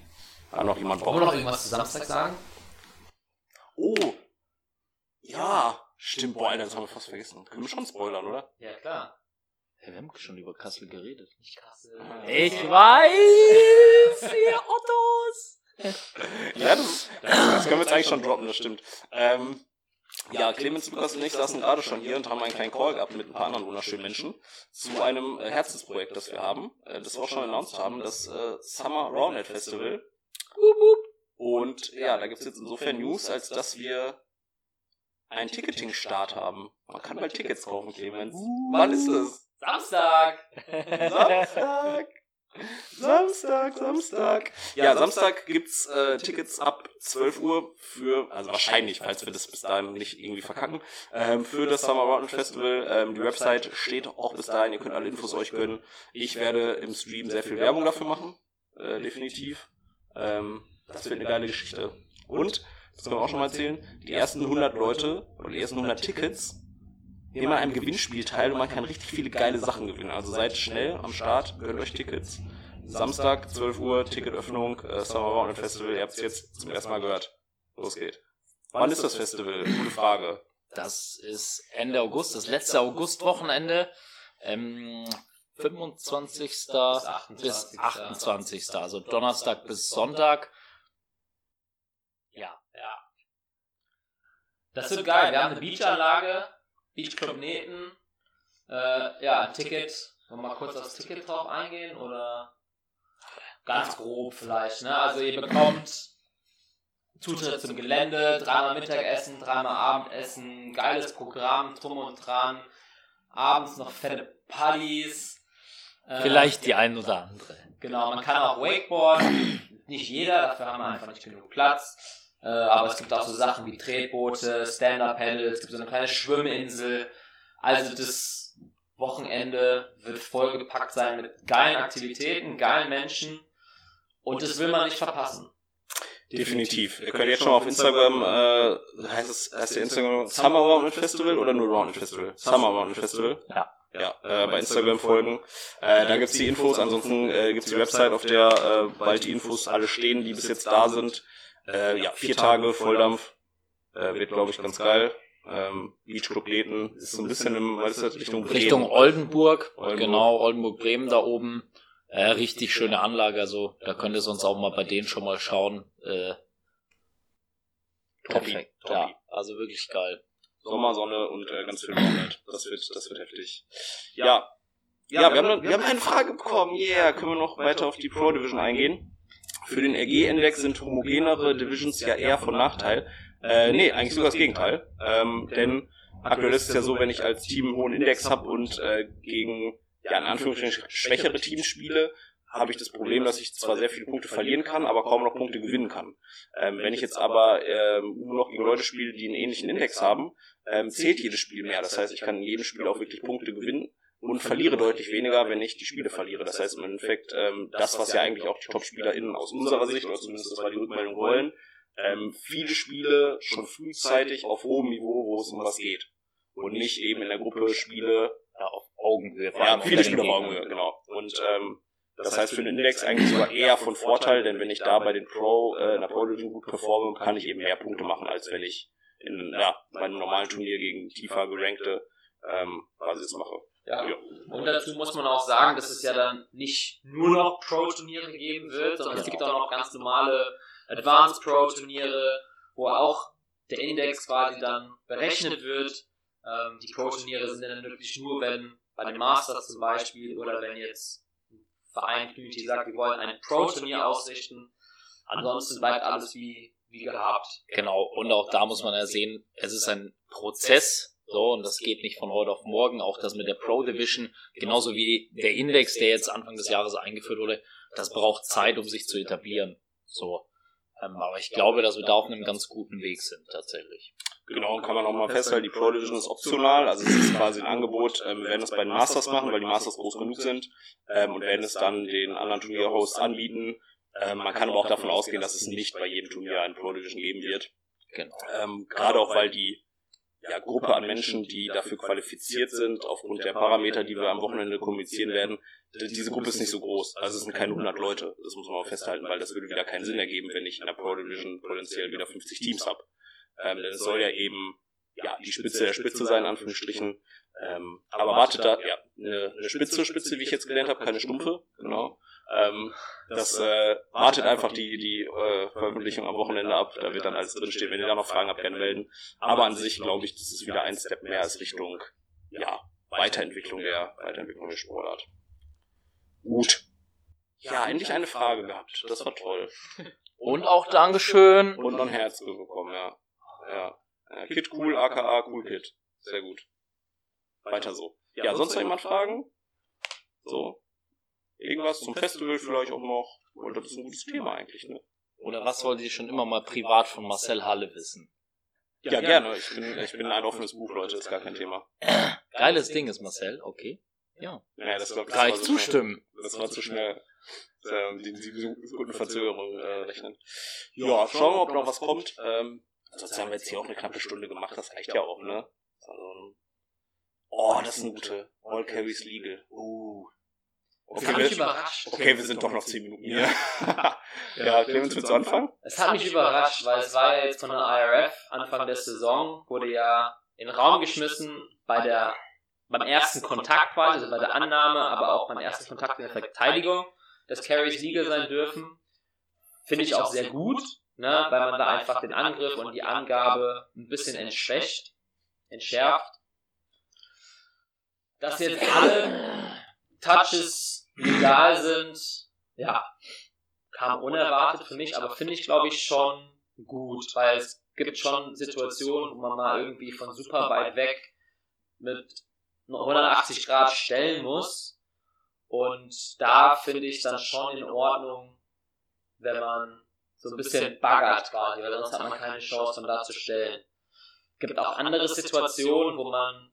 Hat noch jemand Wollen wir noch Bock? irgendwas zu Samstag sagen? Oh! Ja! Stimmt, boah, Alter, das haben wir fast vergessen. Können wir schon spoilern, oder? Ja, klar. Ja, wir haben schon über Kassel geredet. Ich Kassel. Ich weiß! *laughs* Ihr Ottos! Ja, das, das können wir jetzt eigentlich schon droppen, das stimmt. Ähm, ja, Clemens, Lukas und ich saßen gerade schon hier und haben einen kleinen Call gehabt mit ein paar anderen wunderschönen Menschen zu einem äh, Herzensprojekt, das wir haben, äh, das wir auch schon announced haben, das äh, Summer Roundnet Festival. Und ja, da gibt's jetzt insofern News, als dass wir einen Ticketing-Start haben. Man kann bald Tickets kaufen, Clemens. Wann ist es? Samstag! Samstag. Samstag, Samstag. Ja, Samstag gibt's äh, Tickets ab 12 Uhr für, also wahrscheinlich, falls wir das bis dahin nicht irgendwie verkacken, ähm, für das Summer Round Festival. Ähm, die Website steht auch bis dahin, ihr könnt alle Infos euch gönnen. Ich werde im Stream sehr viel Werbung dafür machen, äh, definitiv. Ähm, das wird eine geile Geschichte. Und, das können wir auch schon mal erzählen, die ersten 100 Leute oder die ersten 100 Tickets nehmen an einem Gewinnspiel teil und man kann richtig viele geile Sachen gewinnen. Also seid schnell am Start, gönnt euch Tickets. Samstag, 12 Uhr, Ticketöffnung, äh, Summer Mountain Festival. Ihr habt es jetzt zum ersten Mal gehört. Los geht. Wann ist das Festival? Gute Frage. Das ist Ende August, das letzte Augustwochenende. Ähm, 25. bis 28.. 28. Also Donnerstag bis Sonntag. Ja. Ja. Das wird geil. Wir haben eine Beachanlage, Beachclub Neten. Äh, ja, ein Ticket. Wollen wir mal kurz aufs Ticket drauf eingehen oder ganz grob vielleicht, ne? Also ihr bekommt Zutritt zum Gelände, dreimal Mittagessen, dreimal Abendessen, geiles Programm, drum und dran. Abends noch fette Partys. Äh, Vielleicht die ein oder andere. Genau, man kann auch Wakeboarden. Nicht jeder, dafür haben wir einfach nicht genug Platz. Äh, aber es gibt auch so Sachen wie Tretboote, Stand-Up-Paddles, es gibt so eine kleine Schwimminsel. Also das Wochenende wird vollgepackt sein mit geilen Aktivitäten, geilen Menschen. Und das will man nicht verpassen. Definitiv. Ihr könnt jetzt schon mal auf Instagram, äh, heißt es, heißt der Instagram Summer Roundnet Festival oder nur Roundnet Festival? Summer Roundnet Festival. Ja. Ja, äh, bei Instagram folgen. Äh, da gibt's die Infos, ansonsten äh, gibt's die Website, auf der äh, bald die Infos alle stehen, die bis jetzt da sind. Äh, ja, vier Tage Volldampf. Äh, wird, glaube ich, ganz geil. Ähm, Beachclub Leten ist so ein bisschen im, was ist das, Richtung Bremen. Richtung Oldenburg, Oldenburg. genau, Oldenburg-Bremen da oben. Äh, richtig schöne Anlage, also da könnt ihr sonst auch mal bei denen schon mal schauen. Äh, perfekt, ja, also wirklich geil. Sommersonne und äh, ganz viel Raumheit. Das wird, das wird heftig. Ja. Ja, wir, haben, wir haben eine Frage bekommen. Yeah, können wir noch weiter auf die Pro Division eingehen? Für den RG-Index sind homogenere Divisions ja eher von Nachteil. Äh, nee, eigentlich sogar das Gegenteil. Ähm, denn aktuell ist es ja so, wenn ich als Team einen hohen Index habe und äh, gegen, ja, in Anführungsstrichen schwächere Teams spiele, habe ich das Problem, dass ich zwar sehr viele Punkte verlieren kann, aber kaum noch Punkte gewinnen kann. Ähm, wenn ich jetzt aber ähm, nur noch gegen Leute spiele, die einen ähnlichen Index haben, ähm, zählt jedes Spiel mehr. Das heißt, ich kann in jedem Spiel auch wirklich Punkte gewinnen und verliere deutlich weniger, wenn ich die Spiele verliere. Das heißt im Endeffekt, ähm, das, was ja eigentlich auch die TopspielerInnen aus unserer Sicht, oder zumindest das war die Rückmeldung wollen, ähm, viele Spiele schon frühzeitig auf hohem Niveau, wo es um was geht. Und nicht eben in der Gruppe Spiele, Ja, auf Augenhöhe. ja, viele Spiele auf. Augenhöhe, genau. Und ähm, das heißt für den Index eigentlich sogar eher von Vorteil, denn wenn ich da bei den Pro, äh, in der Pro Division gut performe, kann ich eben mehr Punkte machen, als wenn ich in, ja, bei einem normalen Turnier gegen tiefer gerankte ähm, Basis mache. Ja. Ja. Und dazu muss man auch sagen, dass es ja dann nicht nur noch Pro-Turniere geben wird, sondern es gibt auch noch ganz normale Advanced Pro-Turniere, wo auch der Index quasi dann berechnet wird. Ähm, die Pro-Turniere sind dann wirklich nur, wenn bei den Masters zum Beispiel oder wenn jetzt ein Verein Community sagt, wir wollen ein Pro-Turnier ausrichten. Ansonsten bleibt alles wie, wie gehabt. Genau, und auch da muss man ja sehen, es ist ein Prozess, so, und das geht nicht von heute auf morgen. Auch das mit der Pro Division, genauso wie der Index, der jetzt Anfang des Jahres eingeführt wurde, das braucht Zeit, um sich zu etablieren. So. Ähm, aber ich glaube, dass wir da auf einem ganz guten Weg sind, tatsächlich. Genau, kann man auch mal festhalten, die Pro Division ist optional, also es ist quasi ein Angebot, ähm, wir werden es bei den Masters machen, weil die Masters groß genug sind ähm, und werden es dann den anderen Turnierhosts anbieten. Ähm, man kann aber auch davon ausgehen, dass es nicht bei jedem Turnier ein Pro Division geben wird. Genau. Ähm, Gerade auch, weil die ja, Gruppe an Menschen, die dafür qualifiziert sind, aufgrund der Parameter, die wir am Wochenende kommunizieren werden, diese Gruppe ist nicht so groß. Also es sind keine 100 Leute, das muss man auch festhalten, weil das würde wieder keinen Sinn ergeben, wenn ich in der Pro Division potenziell wieder 50 Teams habe. Ähm, denn es soll ja eben ja, die Spitze der Spitze sein, in Anführungsstrichen. Ähm, aber wartet da, ja, eine, eine Spitze, Spitze, wie ich jetzt gelernt habe, keine Stumpfe, genau. Ähm, das äh, wartet einfach die, die äh, Veröffentlichung am Wochenende ab, da wird dann alles drinstehen. Wenn ihr da noch Fragen habt, gerne melden. Aber an sich glaube ich, das ist wieder ein Step mehr als Richtung ja, Weiterentwicklung der Weiterentwicklung der Sportart. Gut. Ja, endlich eine Frage gehabt. Das war toll. Und auch Dankeschön. Und noch ein Herz bekommen, ja. Ja. Kid cool, aka cool Kid. Sehr gut. Weiter so. Ja, sonst noch jemand Fragen? So. Irgendwas zum Festival vielleicht auch noch. Oder das ist ein gutes Thema eigentlich, ne? Oder was wollte ich schon immer mal privat von Marcel Halle wissen? Ja, gerne. Ich bin, ich bin ein offenes Buch, Leute, ist gar kein Thema. *clears throat* Geiles Ding ist Marcel, okay. Ja. Ja, das, glaub, das Kann ich so schnell- zustimmen. Das war zu schnell. Ähm, die, die guten Verzögerungen äh, rechnen. Ja, schauen wir, ob noch was kommt. Ähm, sonst haben wir jetzt hier auch eine knappe Stunde gemacht, das reicht ja auch, ne? Also, oh, das ist eine gute. All Carries Legal. Uh. Das Okay, hat mich wir, überrascht. okay, wir sind doch noch 10 Minuten hier. ja, *laughs* Clemens, willst du anfangen? Es hat mich überrascht, weil es war ja jetzt von der IRF Anfang der Saison, wurde ja in den Raum geschmissen bei der, beim ersten Kontakt quasi, also bei der Annahme, aber auch beim ersten Kontakt in der Verteidigung, dass Carries Legal sein dürfen. Finde ich auch sehr gut, ne, weil man da einfach den Angriff und die Angabe ein bisschen entschwächt, entschärft. Dass jetzt alle Touches legal sind, ja, kam unerwartet für mich, aber finde ich, glaube ich, schon gut, weil es gibt schon Situationen, wo man mal irgendwie von super weit weg mit 180 Grad stellen muss. Und da finde ich dann schon in Ordnung, wenn man so ein bisschen baggert quasi, weil sonst hat man keine Chance, von da zu stellen. Es gibt auch andere Situationen, wo man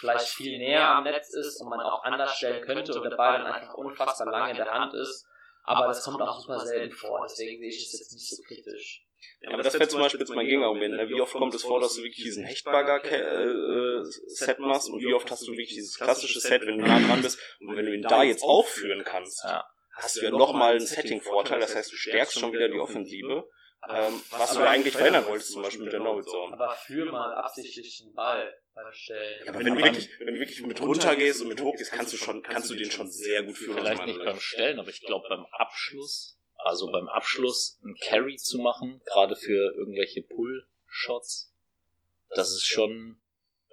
vielleicht viel näher am Netz ist und man auch anders stellen könnte und der Ball dann einfach unfassbar lange in der Hand ist. Aber das kommt auch super selten vor, deswegen sehe ich es jetzt nicht so kritisch. Ja, aber das wäre zum Beispiel jetzt mein Gegenargument. Ne? Wie oft kommt es vor, dass du wirklich diesen Hechtbagger-Set machst und wie oft hast du wirklich dieses klassische Set, wenn du nah dran bist und wenn du ihn da jetzt aufführen kannst, hast du ja nochmal einen Setting-Vorteil. Das heißt, du stärkst schon wieder die Offensive, ähm, was du ja eigentlich verändern wolltest, zum Beispiel mit der No-Zone. Aber führ mal absichtlich den Ball beim Stellen. Ja, aber wenn du wirklich, wenn du wirklich mit runter gehst und mit hoch gehst, kannst du schon, kannst du den schon sehr gut führen. Vielleicht nicht beim Stellen, aber ich glaube beim Abschluss, also beim Abschluss einen Carry zu machen, gerade für irgendwelche Pull-Shots, das ist schon,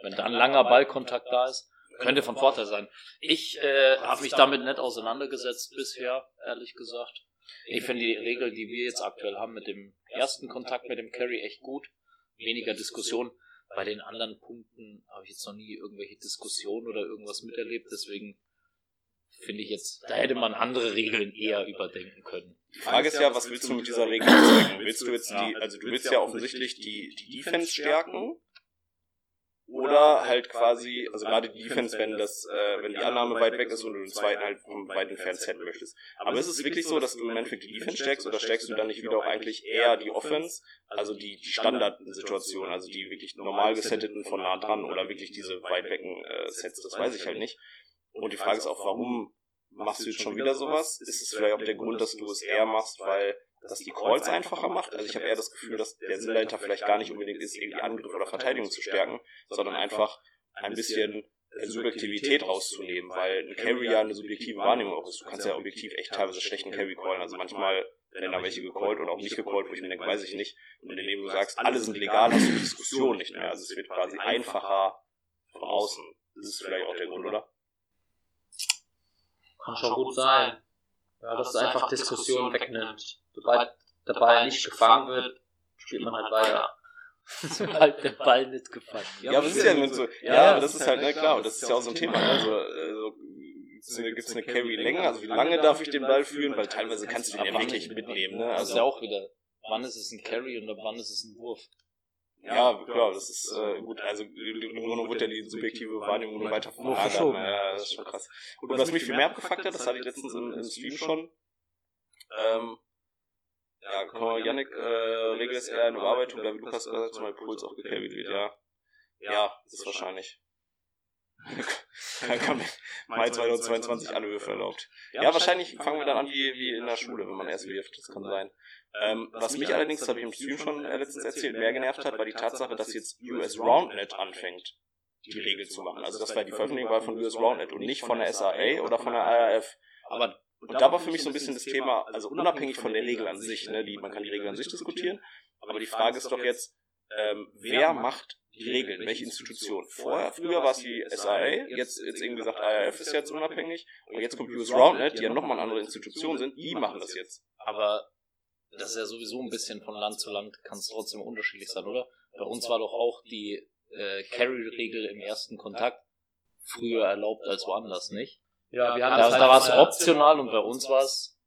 wenn da ein langer Ballkontakt da ist, könnte von Vorteil sein. Ich äh, habe mich damit nicht auseinandergesetzt bisher, ehrlich gesagt. Ich finde die Regel, die wir jetzt aktuell haben mit dem ersten Kontakt mit dem Carry echt gut. Weniger Diskussion. Bei den anderen Punkten habe ich jetzt noch nie irgendwelche Diskussionen oder irgendwas miterlebt, deswegen finde ich jetzt, da hätte man andere Regeln eher überdenken können. Die Frage ist ja, was willst du mit dieser Regel bezwecken? Willst du jetzt die, also du willst ja offensichtlich die, die Defense stärken oder halt quasi, also gerade die Defense, wenn das, äh, wenn die Annahme weit weg ist und du den zweiten halt vom weit entfernt setzen möchtest. Aber ist es wirklich so, dass du im Endeffekt die Defense stärkst oder stärkst du dann nicht wieder auch eigentlich eher die Offense, also die, die Standardsituation, also die wirklich normal gesetteten von nah dran oder wirklich diese weit wecken äh, Sets, das weiß ich halt nicht. Und die Frage ist auch, warum machst du jetzt schon wieder sowas? Ist es vielleicht auch der Grund, dass du es eher machst, weil das die Calls einfacher macht? Also ich habe eher das Gefühl, dass der Sinn dahinter vielleicht gar nicht unbedingt ist, irgendwie Angriff oder Verteidigung zu stärken, sondern einfach ein bisschen Subjektivität rauszunehmen, weil ein Carry ja eine subjektive Wahrnehmung auch ist. Du kannst ja objektiv echt teilweise schlechten Carry callen. Also manchmal werden da welche gecallt und auch nicht gecallt, wo ich mir denke, weiß ich nicht. Und indem du sagst, alle sind legal, hast du die Diskussion nicht mehr. Also es wird quasi einfacher, von außen. Das ist vielleicht auch der Grund, oder? Kann schon gut sein. Ja, dass es einfach Diskussionen wegnimmt. Sobald der Ball nicht gefangen wird, spielt man halt weiter. Sobald der Ball nicht gefangen Ja, aber das ist ja immer so. Ja, aber das ist halt, ne, klar, und das ist ja auch so ein Thema. Also, also gibt es eine Carry-Länge? Also, wie lange darf ich den Ball führen? Weil teilweise kannst du den ja wirklich mitnehmen, ne? Das ist Also, ja auch wieder, wann ist es ein Carry und wann ist es ein Wurf? Ja, klar, das ist äh, gut. Also im Grunde wird ja die subjektive Wahrnehmung nur weiter verlagert. verschoben. Ja, das ist schon krass. Gut, und was mich viel mehr abgefuckt hat, das hatte ich letztens im, im Stream schon. Ähm, ja, mal, Yannick äh, regelt es eher in Überarbeitung, da wie Lukas gesagt hat, zumal Puls auch gecarried wird, ja. Ja, das ist wahrscheinlich. Kann, kann *laughs* Mai 2022 alle Würfe erlaubt. Ja, wahrscheinlich fangen wir dann an wie, wie in der Schule, wenn man erst wirft. Das kann sein. Ähm, was mich allerdings, das habe ich im Stream schon äh, letztens erzählt, mehr genervt hat, war die Tatsache, dass jetzt US RoundNet anfängt, die Regel zu machen. Also das war die Veröffentlichung war von US RoundNet und nicht von der SAA oder von der IRF. Aber Und da war für mich so ein bisschen das Thema, also unabhängig von der Regel an sich, ne, die, man kann die Regel an sich diskutieren, aber die Frage ist doch jetzt, ähm, wer macht die Regeln? Welche Institution? Vorher, früher war es die SIA, jetzt, jetzt irgendwie gesagt, IRF ist jetzt unabhängig, und jetzt kommt US RoundNet, die ja nochmal eine andere Institution sind, die machen das jetzt. Aber das ist ja sowieso ein bisschen von Land zu Land, kann es trotzdem unterschiedlich sein, oder? Bei uns war doch auch die äh, Carry-Regel im ersten Kontakt früher erlaubt als woanders, nicht? Ja, wir haben Da, halt da war es optional und bei uns war es.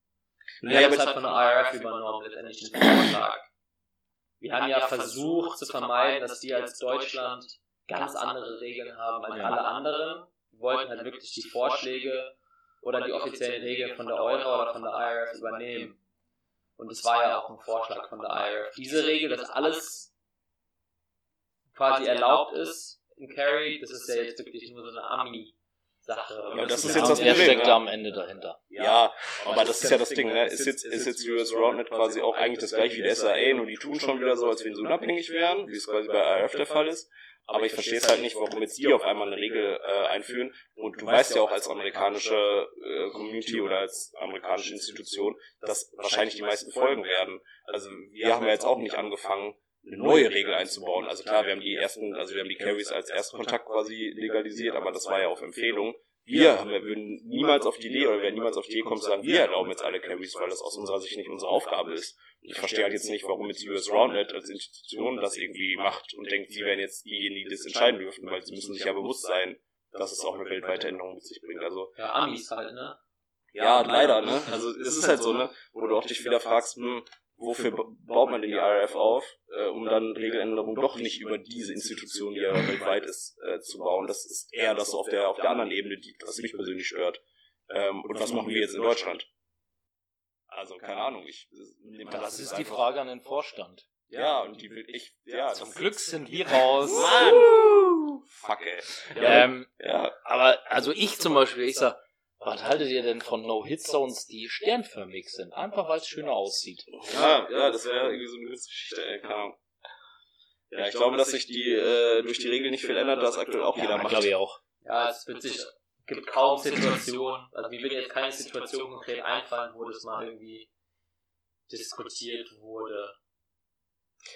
Wir haben es halt von der IRF übernommen, letztendlich den Vorschlag. Wir haben ja versucht zu vermeiden, dass die als Deutschland ganz andere Regeln haben als alle anderen. Wir wollten halt wirklich die Vorschläge oder die offiziellen Regeln von der Euro oder von der IRF übernehmen. Und es war ja auch ein Vorschlag von der IRF. Diese Regel, dass alles quasi erlaubt ist in Carry, das ist ja jetzt wirklich nur so eine Ami-Sache. Ja, das ist jetzt das Problem, steckt ne? da am Ende dahinter? Ja, aber das ist ja das Ding, ne? Ist jetzt, ist jetzt US RoundNet quasi auch eigentlich das gleiche wie der SAA, nur die tun schon wieder so, als wenn sie unabhängig wären, wie es quasi bei IRF der Fall ist. Aber ich verstehe es halt nicht, warum jetzt die auf einmal eine Regel äh, einführen. Und du weißt ja auch als amerikanische äh, Community oder als amerikanische Institution, dass wahrscheinlich die meisten folgen werden. Also wir haben ja jetzt auch nicht angefangen, eine neue Regel einzubauen. Also klar, wir haben die ersten, also wir haben die Carries als Erstkontakt quasi legalisiert, aber das war ja auf Empfehlung. Wir haben, wir würden niemals auf die Idee oder werden niemals auf die Idee kommen zu sagen, wir erlauben jetzt alle Carries, weil das aus unserer Sicht nicht unsere Aufgabe ist. Ich verstehe halt jetzt nicht, warum jetzt US RoundNet als Institution das irgendwie macht und denkt, sie wären jetzt diejenigen, die das entscheiden dürften, weil sie müssen sich ja bewusst sein, dass es auch eine weltweite Änderung mit sich bringt. Also Ja, Amis halt, ne? ja, leider, ne? Also es ist halt so, ne? Wo du auch dich wieder fragst, hm, wofür ba- baut man denn die RF auf, äh, um dann Regeländerungen doch nicht über diese Institution, die ja weltweit ist, äh, zu bauen. Das ist eher das so auf der auf der anderen Ebene, die, was mich persönlich stört. Ähm, und was machen wir jetzt in Deutschland? Also keine Ahnung, ich nehme Das ist die Frage an den Vorstand. Ja, und die will ich, ja, Zum das Glück sind wir raus. Mann! Fuck, ey. Ja, Ähm, ja, aber also ich zum Beispiel, ich sag, was haltet ihr denn von No-Hit-Zones, die sternförmig sind? Einfach weil es schöner aussieht. Ja, ja, das wäre irgendwie so eine Geschichte, ey, keine Ahnung. Ja, ich glaube, dass sich die äh, durch die Regel nicht viel ändert, das aktuell auch jeder macht. glaube ich auch. Ja, es wird sich, gibt kaum Situationen, also mir wird jetzt keine Situation konkret einfallen, wo das mal irgendwie diskutiert wurde.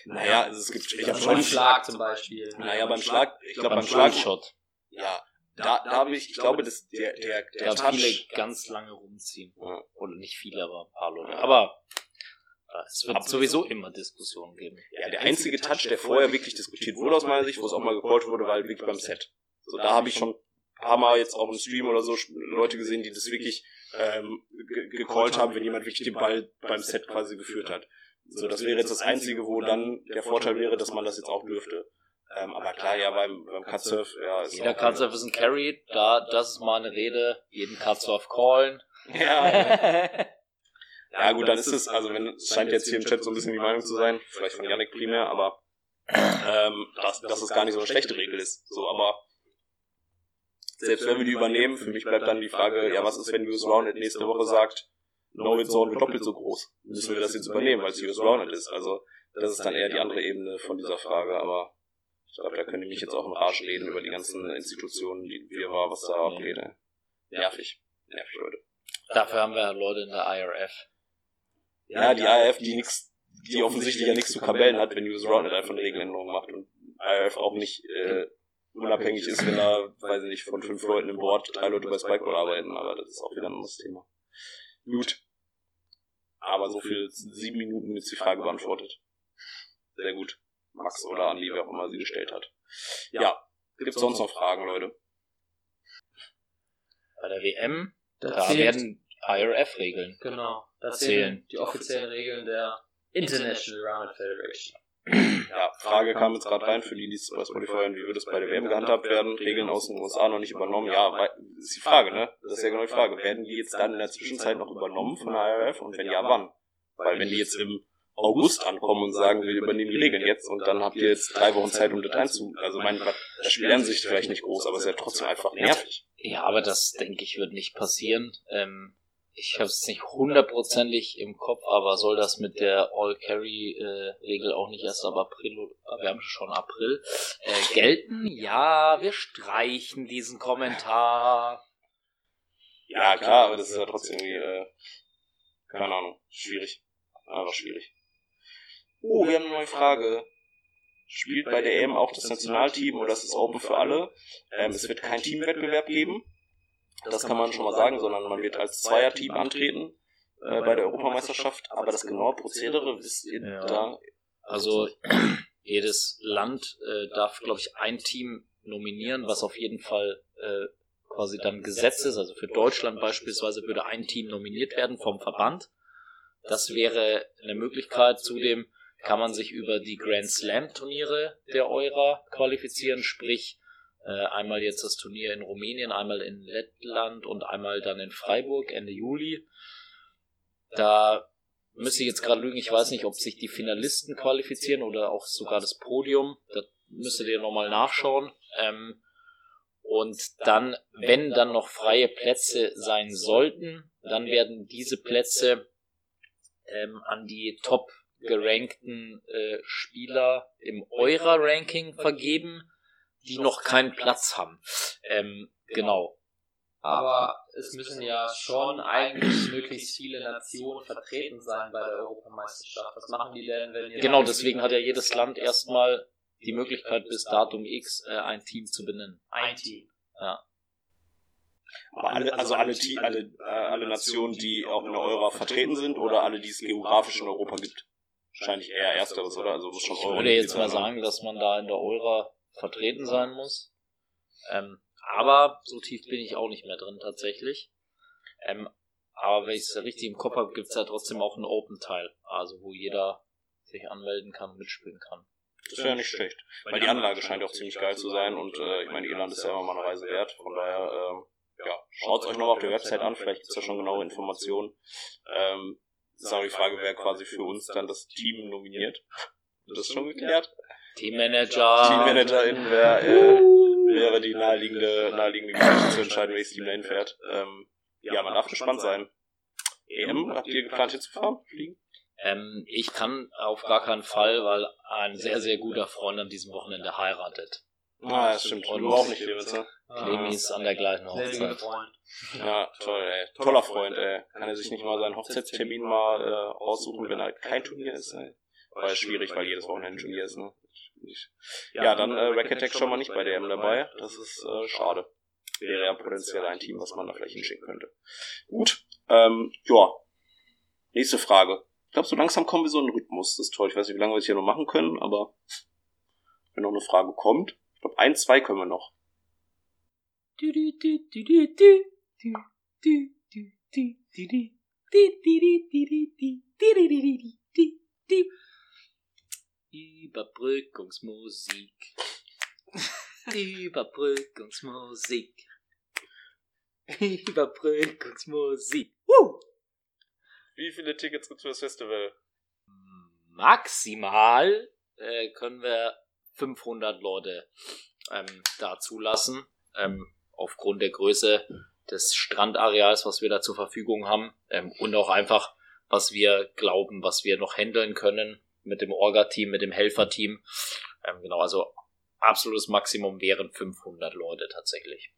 Naja, also es gibt, ich habe Also beim schon, Schlag zum Beispiel. naja, beim Schlag, ich glaube Beim beim Schlag, Shot. ja, da, da habe ich, ich glaube, dass der, der, der Da viele ganz lange rumziehen. Ja. Oder nicht viele, aber ein paar Leute. Aber äh, es wird sowieso immer Diskussionen geben. ja, der einzige Touch, der vorher wirklich diskutiert wurde aus meiner Sicht, wo es auch mal gecallt wurde, war halt wirklich beim Set. So, da habe ich schon ein paar Mal jetzt auch im Stream oder so Leute gesehen, die das wirklich ähm, ge- gecallt haben, wenn jemand wirklich den Ball beim Set quasi geführt hat. So, das wäre jetzt das Einzige, wo dann der Vorteil wäre, dass man das jetzt auch dürfte. Ähm, aber klar, ja, beim, beim Cutsurf, ja, ist Jeder Cutsurf ist ein Carry, da, das ist mal eine Rede, jeden Cutsurf callen. *laughs* Ja, ja, gut, dann ist es, also wenn, es scheint jetzt hier im Chat so ein bisschen die Meinung zu sein, vielleicht von Yannick primär, aber ähm, dass, dass es gar nicht so eine schlechte Regel ist. So, aber selbst wenn wir die übernehmen, für mich bleibt dann die Frage, ja, was ist, wenn US Rounded nächste Woche sagt, No Hit Zone wird doppelt so groß? Müssen wir das jetzt übernehmen, weil es US Rounded ist? Also, das ist dann eher die andere Ebene von dieser Frage, aber ich glaube, da können die mich jetzt auch im Arsch reden über die ganzen Institutionen, die wir war, was da abgeht. ey. Nervig. Nervig, Leute. Dafür haben wir Leute in der IRF. Ja, die IRF, die nix, die offensichtlich ja nichts zu Kabellen hat, wenn US Rounded einfach eine Regeländerung macht und IRF auch nicht, äh, unabhängig ist, wenn da, weiß ich nicht, von fünf Leuten im Board drei Leute bei Spikeball arbeiten, aber das ist auch wieder ein anderes Thema. Gut. Aber so viel sieben Minuten ist die Frage beantwortet. Sehr gut. Max oder Andi, wer auch immer sie gestellt hat. Ja. Gibt's sonst noch Fragen, Leute? Bei der WM, Da da werden IRF-Regeln. Genau. Das Zählen. zählen die offiziellen Regeln der International Rounded Federation. Ja, Frage kam jetzt gerade rein für die, die es bei Spotify hören, wie würde es bei der WM gehandhabt werden? Regeln aus den USA noch nicht übernommen? Ja, weil, ist die Frage, ne? Das ist ja genau die Frage. Werden die jetzt dann in der Zwischenzeit noch übernommen von der IRF und wenn ja, wann? Weil wenn die jetzt im August ankommen und sagen, wir übernehmen die Regeln jetzt und dann habt ihr jetzt drei Wochen Zeit, um das einzu... Also mein, das Spiel an sich vielleicht nicht groß, aber es ist ja trotzdem einfach nervig. Ja, aber das denke ich wird nicht passieren. Ähm, ich habe es nicht hundertprozentig im Kopf, aber soll das mit der All-Carry-Regel auch nicht erst ab April, oder- wir haben schon April, äh, gelten? Ja, wir streichen diesen Kommentar. Ja, klar, aber das ist ja trotzdem irgendwie, äh, keine Ahnung, schwierig. Einfach schwierig. Oh, wir haben eine neue Frage. Spielt bei der EM auch das Nationalteam oder ist es open für alle? Ähm, es wird kein Teamwettbewerb geben. Das kann man schon mal sagen, sondern man wird als Zweierteam antreten äh, bei der Europameisterschaft. Aber das genaue Prozedere wisst ihr Ja. da? Also *clears throat* jedes Land äh, darf, glaube ich, ein Team nominieren, was auf jeden Fall äh, quasi dann Gesetz ist. Also für Deutschland beispielsweise würde ein Team nominiert werden vom Verband. Das wäre eine Möglichkeit. Zudem kann man sich über die Grand Slam Turniere der Eura qualifizieren, sprich äh, einmal jetzt das Turnier in Rumänien, einmal in Lettland und einmal dann in Freiburg Ende Juli. Da müsste ich jetzt gerade lügen, ich weiß nicht, ob sich die Finalisten qualifizieren oder auch sogar das Podium. Das müsstet ihr nochmal nachschauen. Ähm, und dann, wenn dann noch freie Plätze sein sollten, dann werden diese Plätze ähm, an die top gerankten äh, Spieler im Eura-Ranking vergeben, die noch keinen Platz haben. Ähm, genau. Aber es müssen ja schon eigentlich möglichst viele Nationen vertreten sein bei der Europameisterschaft. Was machen die denn, wenn ihr Genau, deswegen hat ja jedes Land erstmal die Möglichkeit, bis Datum X äh, ein Team zu benennen. ein Team? Aber alle, also alle, Te- alle, äh, alle Nationen, die auch in der Euro vertreten sind oder alle, die es geografisch in Europa gibt? Wahrscheinlich eher ersteres, oder? Also muss schon Ich Euro würde jetzt mal sagen, dass man da in der Eura vertreten sein muss. Ähm, aber so tief bin ich auch nicht mehr drin tatsächlich. Ähm, aber wenn ich es richtig im Kopf habe, gibt es ja trotzdem auch einen Open-Teil. Also wo jeder sich anmelden kann und mitspielen kann. Das wäre ja nicht schlecht. Weil die Anlage scheint ja auch ziemlich geil zu sein und äh, ich meine, Irland ist ja immer mal eine Reise wert. Von daher, ähm, ja, schaut euch nochmal auf der Website an, vielleicht gibt's da schon genaue Informationen. Ähm, ist auch die Frage, wer quasi für uns dann das Team nominiert. Das ist schon geklärt. Teammanager. Teammanagerin wäre äh, wäre die naheliegende, naheliegende Geschichte zu entscheiden, welches Team dahin fährt. Ähm, ja, man darf gespannt sein. EM, habt ihr geplant hinzufahren? Fliegen? Ähm, ich kann auf gar keinen Fall, weil ein sehr, sehr guter Freund an diesem Wochenende heiratet. Ah, das stimmt. Und Du auch nicht, Clemens, ne? Clemi ist an der gleichen Hochzeit. Freund. Ja, toll, ey. Toller Freund, ey. Kann er sich nicht mal seinen Hochzeitstermin mal äh, aussuchen, wenn halt kein Turnier ist, ey. War ja schwierig, weil jedes Wochenende ein Turnier ist, ne? Ja, dann äh, Racket Tech schon mal nicht bei der M dabei. Das ist äh, schade. Wäre ja potenziell ein Team, was man da vielleicht hinschicken könnte. Gut, ähm, ja. Nächste Frage. Ich glaube, so langsam kommen wir so in den Rhythmus. Das ist toll. Ich weiß nicht, wie lange wir es hier noch machen können, aber wenn noch eine Frage kommt. Ich glaube, ein, zwei können wir noch. Überbrückungsmusik. Überbrückungsmusik. Überbrückungsmusik. Woo! Wie viele Tickets gibt's für das Festival? Maximal äh, können wir 500 Leute ähm, da zulassen. Ähm, aufgrund der Größe des Strandareals, was wir da zur Verfügung haben. Ähm, und auch einfach, was wir glauben, was wir noch handeln können mit dem Orga-Team, mit dem Helferteam. Ähm, genau, also absolutes Maximum wären 500 Leute tatsächlich.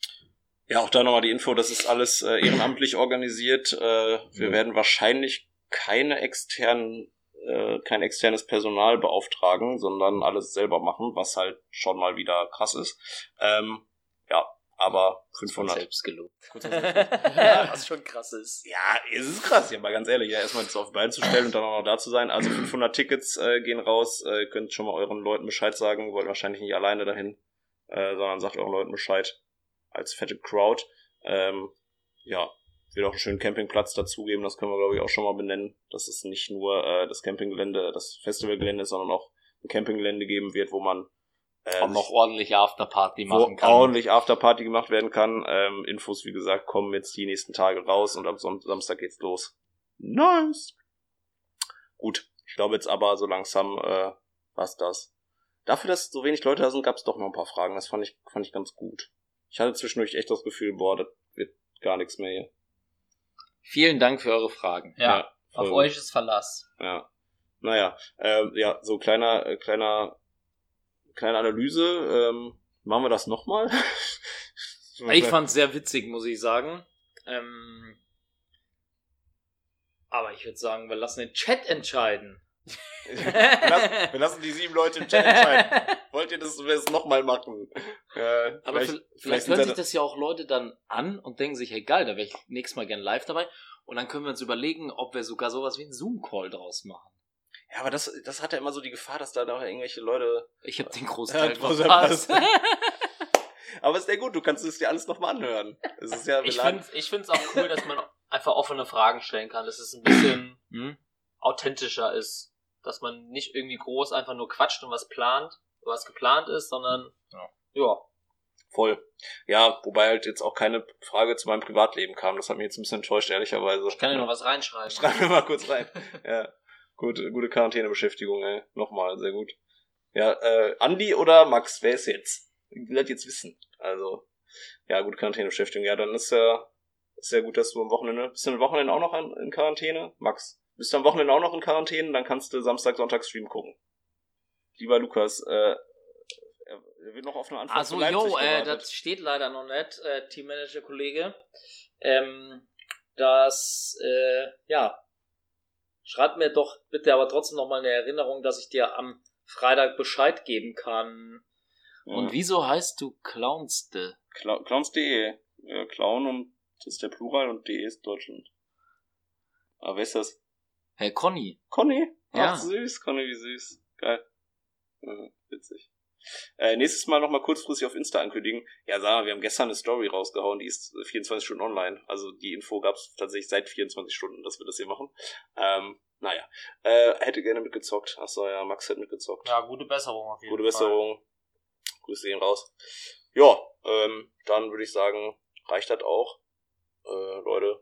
Ja, auch da nochmal die Info, das ist alles äh, ehrenamtlich organisiert. Äh, wir werden wahrscheinlich keine externen äh, kein externes Personal beauftragen, sondern alles selber machen, was halt schon mal wieder krass ist. Ähm, ja, aber 500. *laughs* Selbst gelobt. Ja, Was schon krass ist. Ja, es ist krass, ja, mal ganz ehrlich, ja, erstmal das auf die Beine zu stellen und dann auch noch da zu sein. Also 500 Tickets äh, gehen raus, äh, könnt schon mal euren Leuten Bescheid sagen, wollt wahrscheinlich nicht alleine dahin, äh, sondern sagt euren Leuten Bescheid als fette Crowd. Ähm, ja, wird auch einen schönen Campingplatz dazugeben, das können wir glaube ich auch schon mal benennen, dass es nicht nur äh, das Campinggelände, das Festivalgelände ist, sondern auch ein Campinggelände geben wird, wo man äh, Auch noch ordentlich Afterparty machen kann. ordentlich Afterparty gemacht werden kann. Ähm, Infos, wie gesagt, kommen jetzt die nächsten Tage raus und am Son Samstag geht's los. Nice. Gut, ich glaube jetzt aber so langsam äh, war's das. Dafür, dass so wenig Leute da sind, gab's doch noch ein paar Fragen. Das fand ich, fand ich ganz gut. Ich hatte zwischendurch echt das Gefühl, boah, das wird gar nichts mehr hier. Vielen Dank für eure Fragen. Ja, auf voll euch ist Verlass. ja. Naja, ähm, ja, so kleiner, äh, kleiner, kleine Analyse. Ähm, machen wir das nochmal? *laughs* Ich fand's sehr witzig, muss ich sagen. Ähm, aber ich würde sagen, wir lassen den Chat entscheiden. Wir, lassen, wir lassen die sieben Leute im Chat entscheiden. Wollt ihr, dass wir es nochmal machen? Äh, Aber vielleicht, vielleicht, sind hören sich das ja auch Leute dann an und denken sich, hey geil, da wäre ich nächstes Mal gern live dabei. Und dann können wir uns überlegen, ob wir sogar sowas wie einen Zoom-Call draus machen. Ja, aber das, das hat ja immer so die Gefahr, dass da noch irgendwelche Leute. Ich habe den Großteil verpasst. *laughs* Aber ist ja gut, du kannst es dir alles nochmal anhören. Es ist ja, Ich finde ich find's auch cool, dass man einfach offene Fragen stellen kann, dass es ein bisschen hm? authentischer ist. Dass man nicht irgendwie groß einfach nur quatscht und was plant, was geplant ist, sondern Ja. ja. voll. Ja, wobei halt jetzt auch keine Frage zu meinem Privatleben kam. Das hat mich jetzt ein bisschen enttäuscht, ehrlicherweise. Ich kann ja noch was reinschreiben. Schreiben wir mal kurz rein. ja. Gut, gute Quarantänebeschäftigung, ey. Nochmal, sehr gut. Ja, äh, Andi oder Max, wer ist jetzt? Ich will das jetzt wissen. Also, ja, gute Quarantänebeschäftigung. Ja, dann ist ja, ist ja gut, dass du am Wochenende, bist du am Wochenende auch noch in, in Quarantäne? Max, bist du am Wochenende auch noch in Quarantäne? Dann kannst du Samstag, Sonntag Stream gucken. Lieber Lukas, äh, er wird noch auf eine Antwort Also, jo, äh, das steht leider noch nicht, äh, Teammanager-Kollege. Ähm, das, äh, ja, schreib mir doch bitte aber trotzdem noch mal eine Erinnerung, dass ich dir am Freitag Bescheid geben kann. Und Ja. wieso heißt du Clownste? Cla Clowns.de. Äh, Clown und das ist der Plural und de ist Deutschland. Aber wer ist das? Herr Conny. Conny? Ja. Ach, süß. Conny, wie süß. Geil. Ja, witzig. Äh, nächstes Mal nochmal kurzfristig auf Insta ankündigen. Ja, sag mal, wir haben gestern eine Story rausgehauen, die ist 24 Stunden online. Also die Info gab's tatsächlich seit 24 Stunden, dass wir das hier machen. Ähm, naja. Äh, hätte gerne mitgezockt. Achso, ja, Max hat mitgezockt. Ja, gute Besserung auf jeden Gute Fall. Besserung. Grüße ihn raus. Ja, ähm, dann würde ich sagen, reicht das auch. Äh, Leute,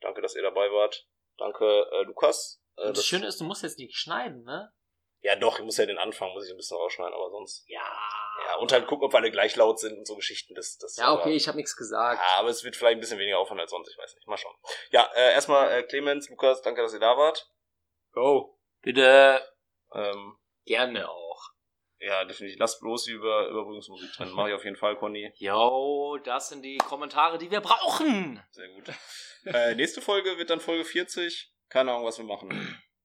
danke, dass ihr dabei wart. Danke, äh, Lukas. Äh, Und das Schöne ist, du musst jetzt nicht schneiden, ne? ja, doch, ich muss ja den Anfang, muss ich ein bisschen rausschneiden, aber sonst. Ja. Ja, und halt gucken, ob alle gleich laut sind und so Geschichten. Das, das Ja, okay, aber, ich habe nichts gesagt. ja, aber es wird vielleicht ein bisschen weniger Aufwand als sonst, ich weiß nicht. Mal schauen. Ja, äh, erstmal äh, Clemens, Lukas, danke, dass ihr da wart. Go. Bitte. Ähm, Gerne auch. Ja, definitiv. Lasst bloß die Über Überbrückungsmusik drin. Mache ich auf jeden Fall, Conny. Jo, das sind die Kommentare, die wir brauchen. Sehr gut. äh, nächste Folge wird dann Folge 40. Keine Ahnung, was wir machen.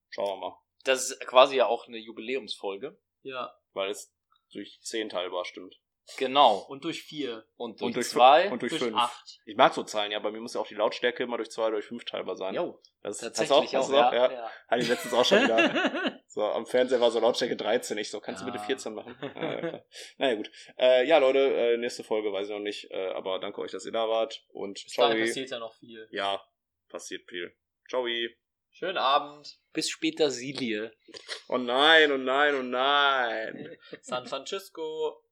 Schauen wir mal. Das ist quasi ja auch eine Jubiläumsfolge. Ja. Weil es durch 10 teilbar stimmt. Genau. Und durch vier. Und durch, Und durch zwei. fün- und durch, Durch 5. acht. Ich mag so Zahlen, ja. Bei mir muss ja auch die Lautstärke immer durch 2 oder durch 5 teilbar sein. Jo, das ist tatsächlich hast auch. du Hast du ja. Ja. Hatte ich letztens auch schon wieder. *laughs* So, am Fernseher war so Lautstärke 13. Ich so, kannst du Ja. bitte 14 machen? Ja, *laughs* ja, klar. naja, gut. Äh, ja, Leute, äh, nächste Folge weiß ich noch nicht. Äh, aber danke euch, dass ihr da wart. Und Bis ciao. passiert ja noch viel. Ja, passiert viel. Ciao. Schönen Abend. Bis später, Silie. Oh nein, oh nein, oh nein. *laughs* San Francisco.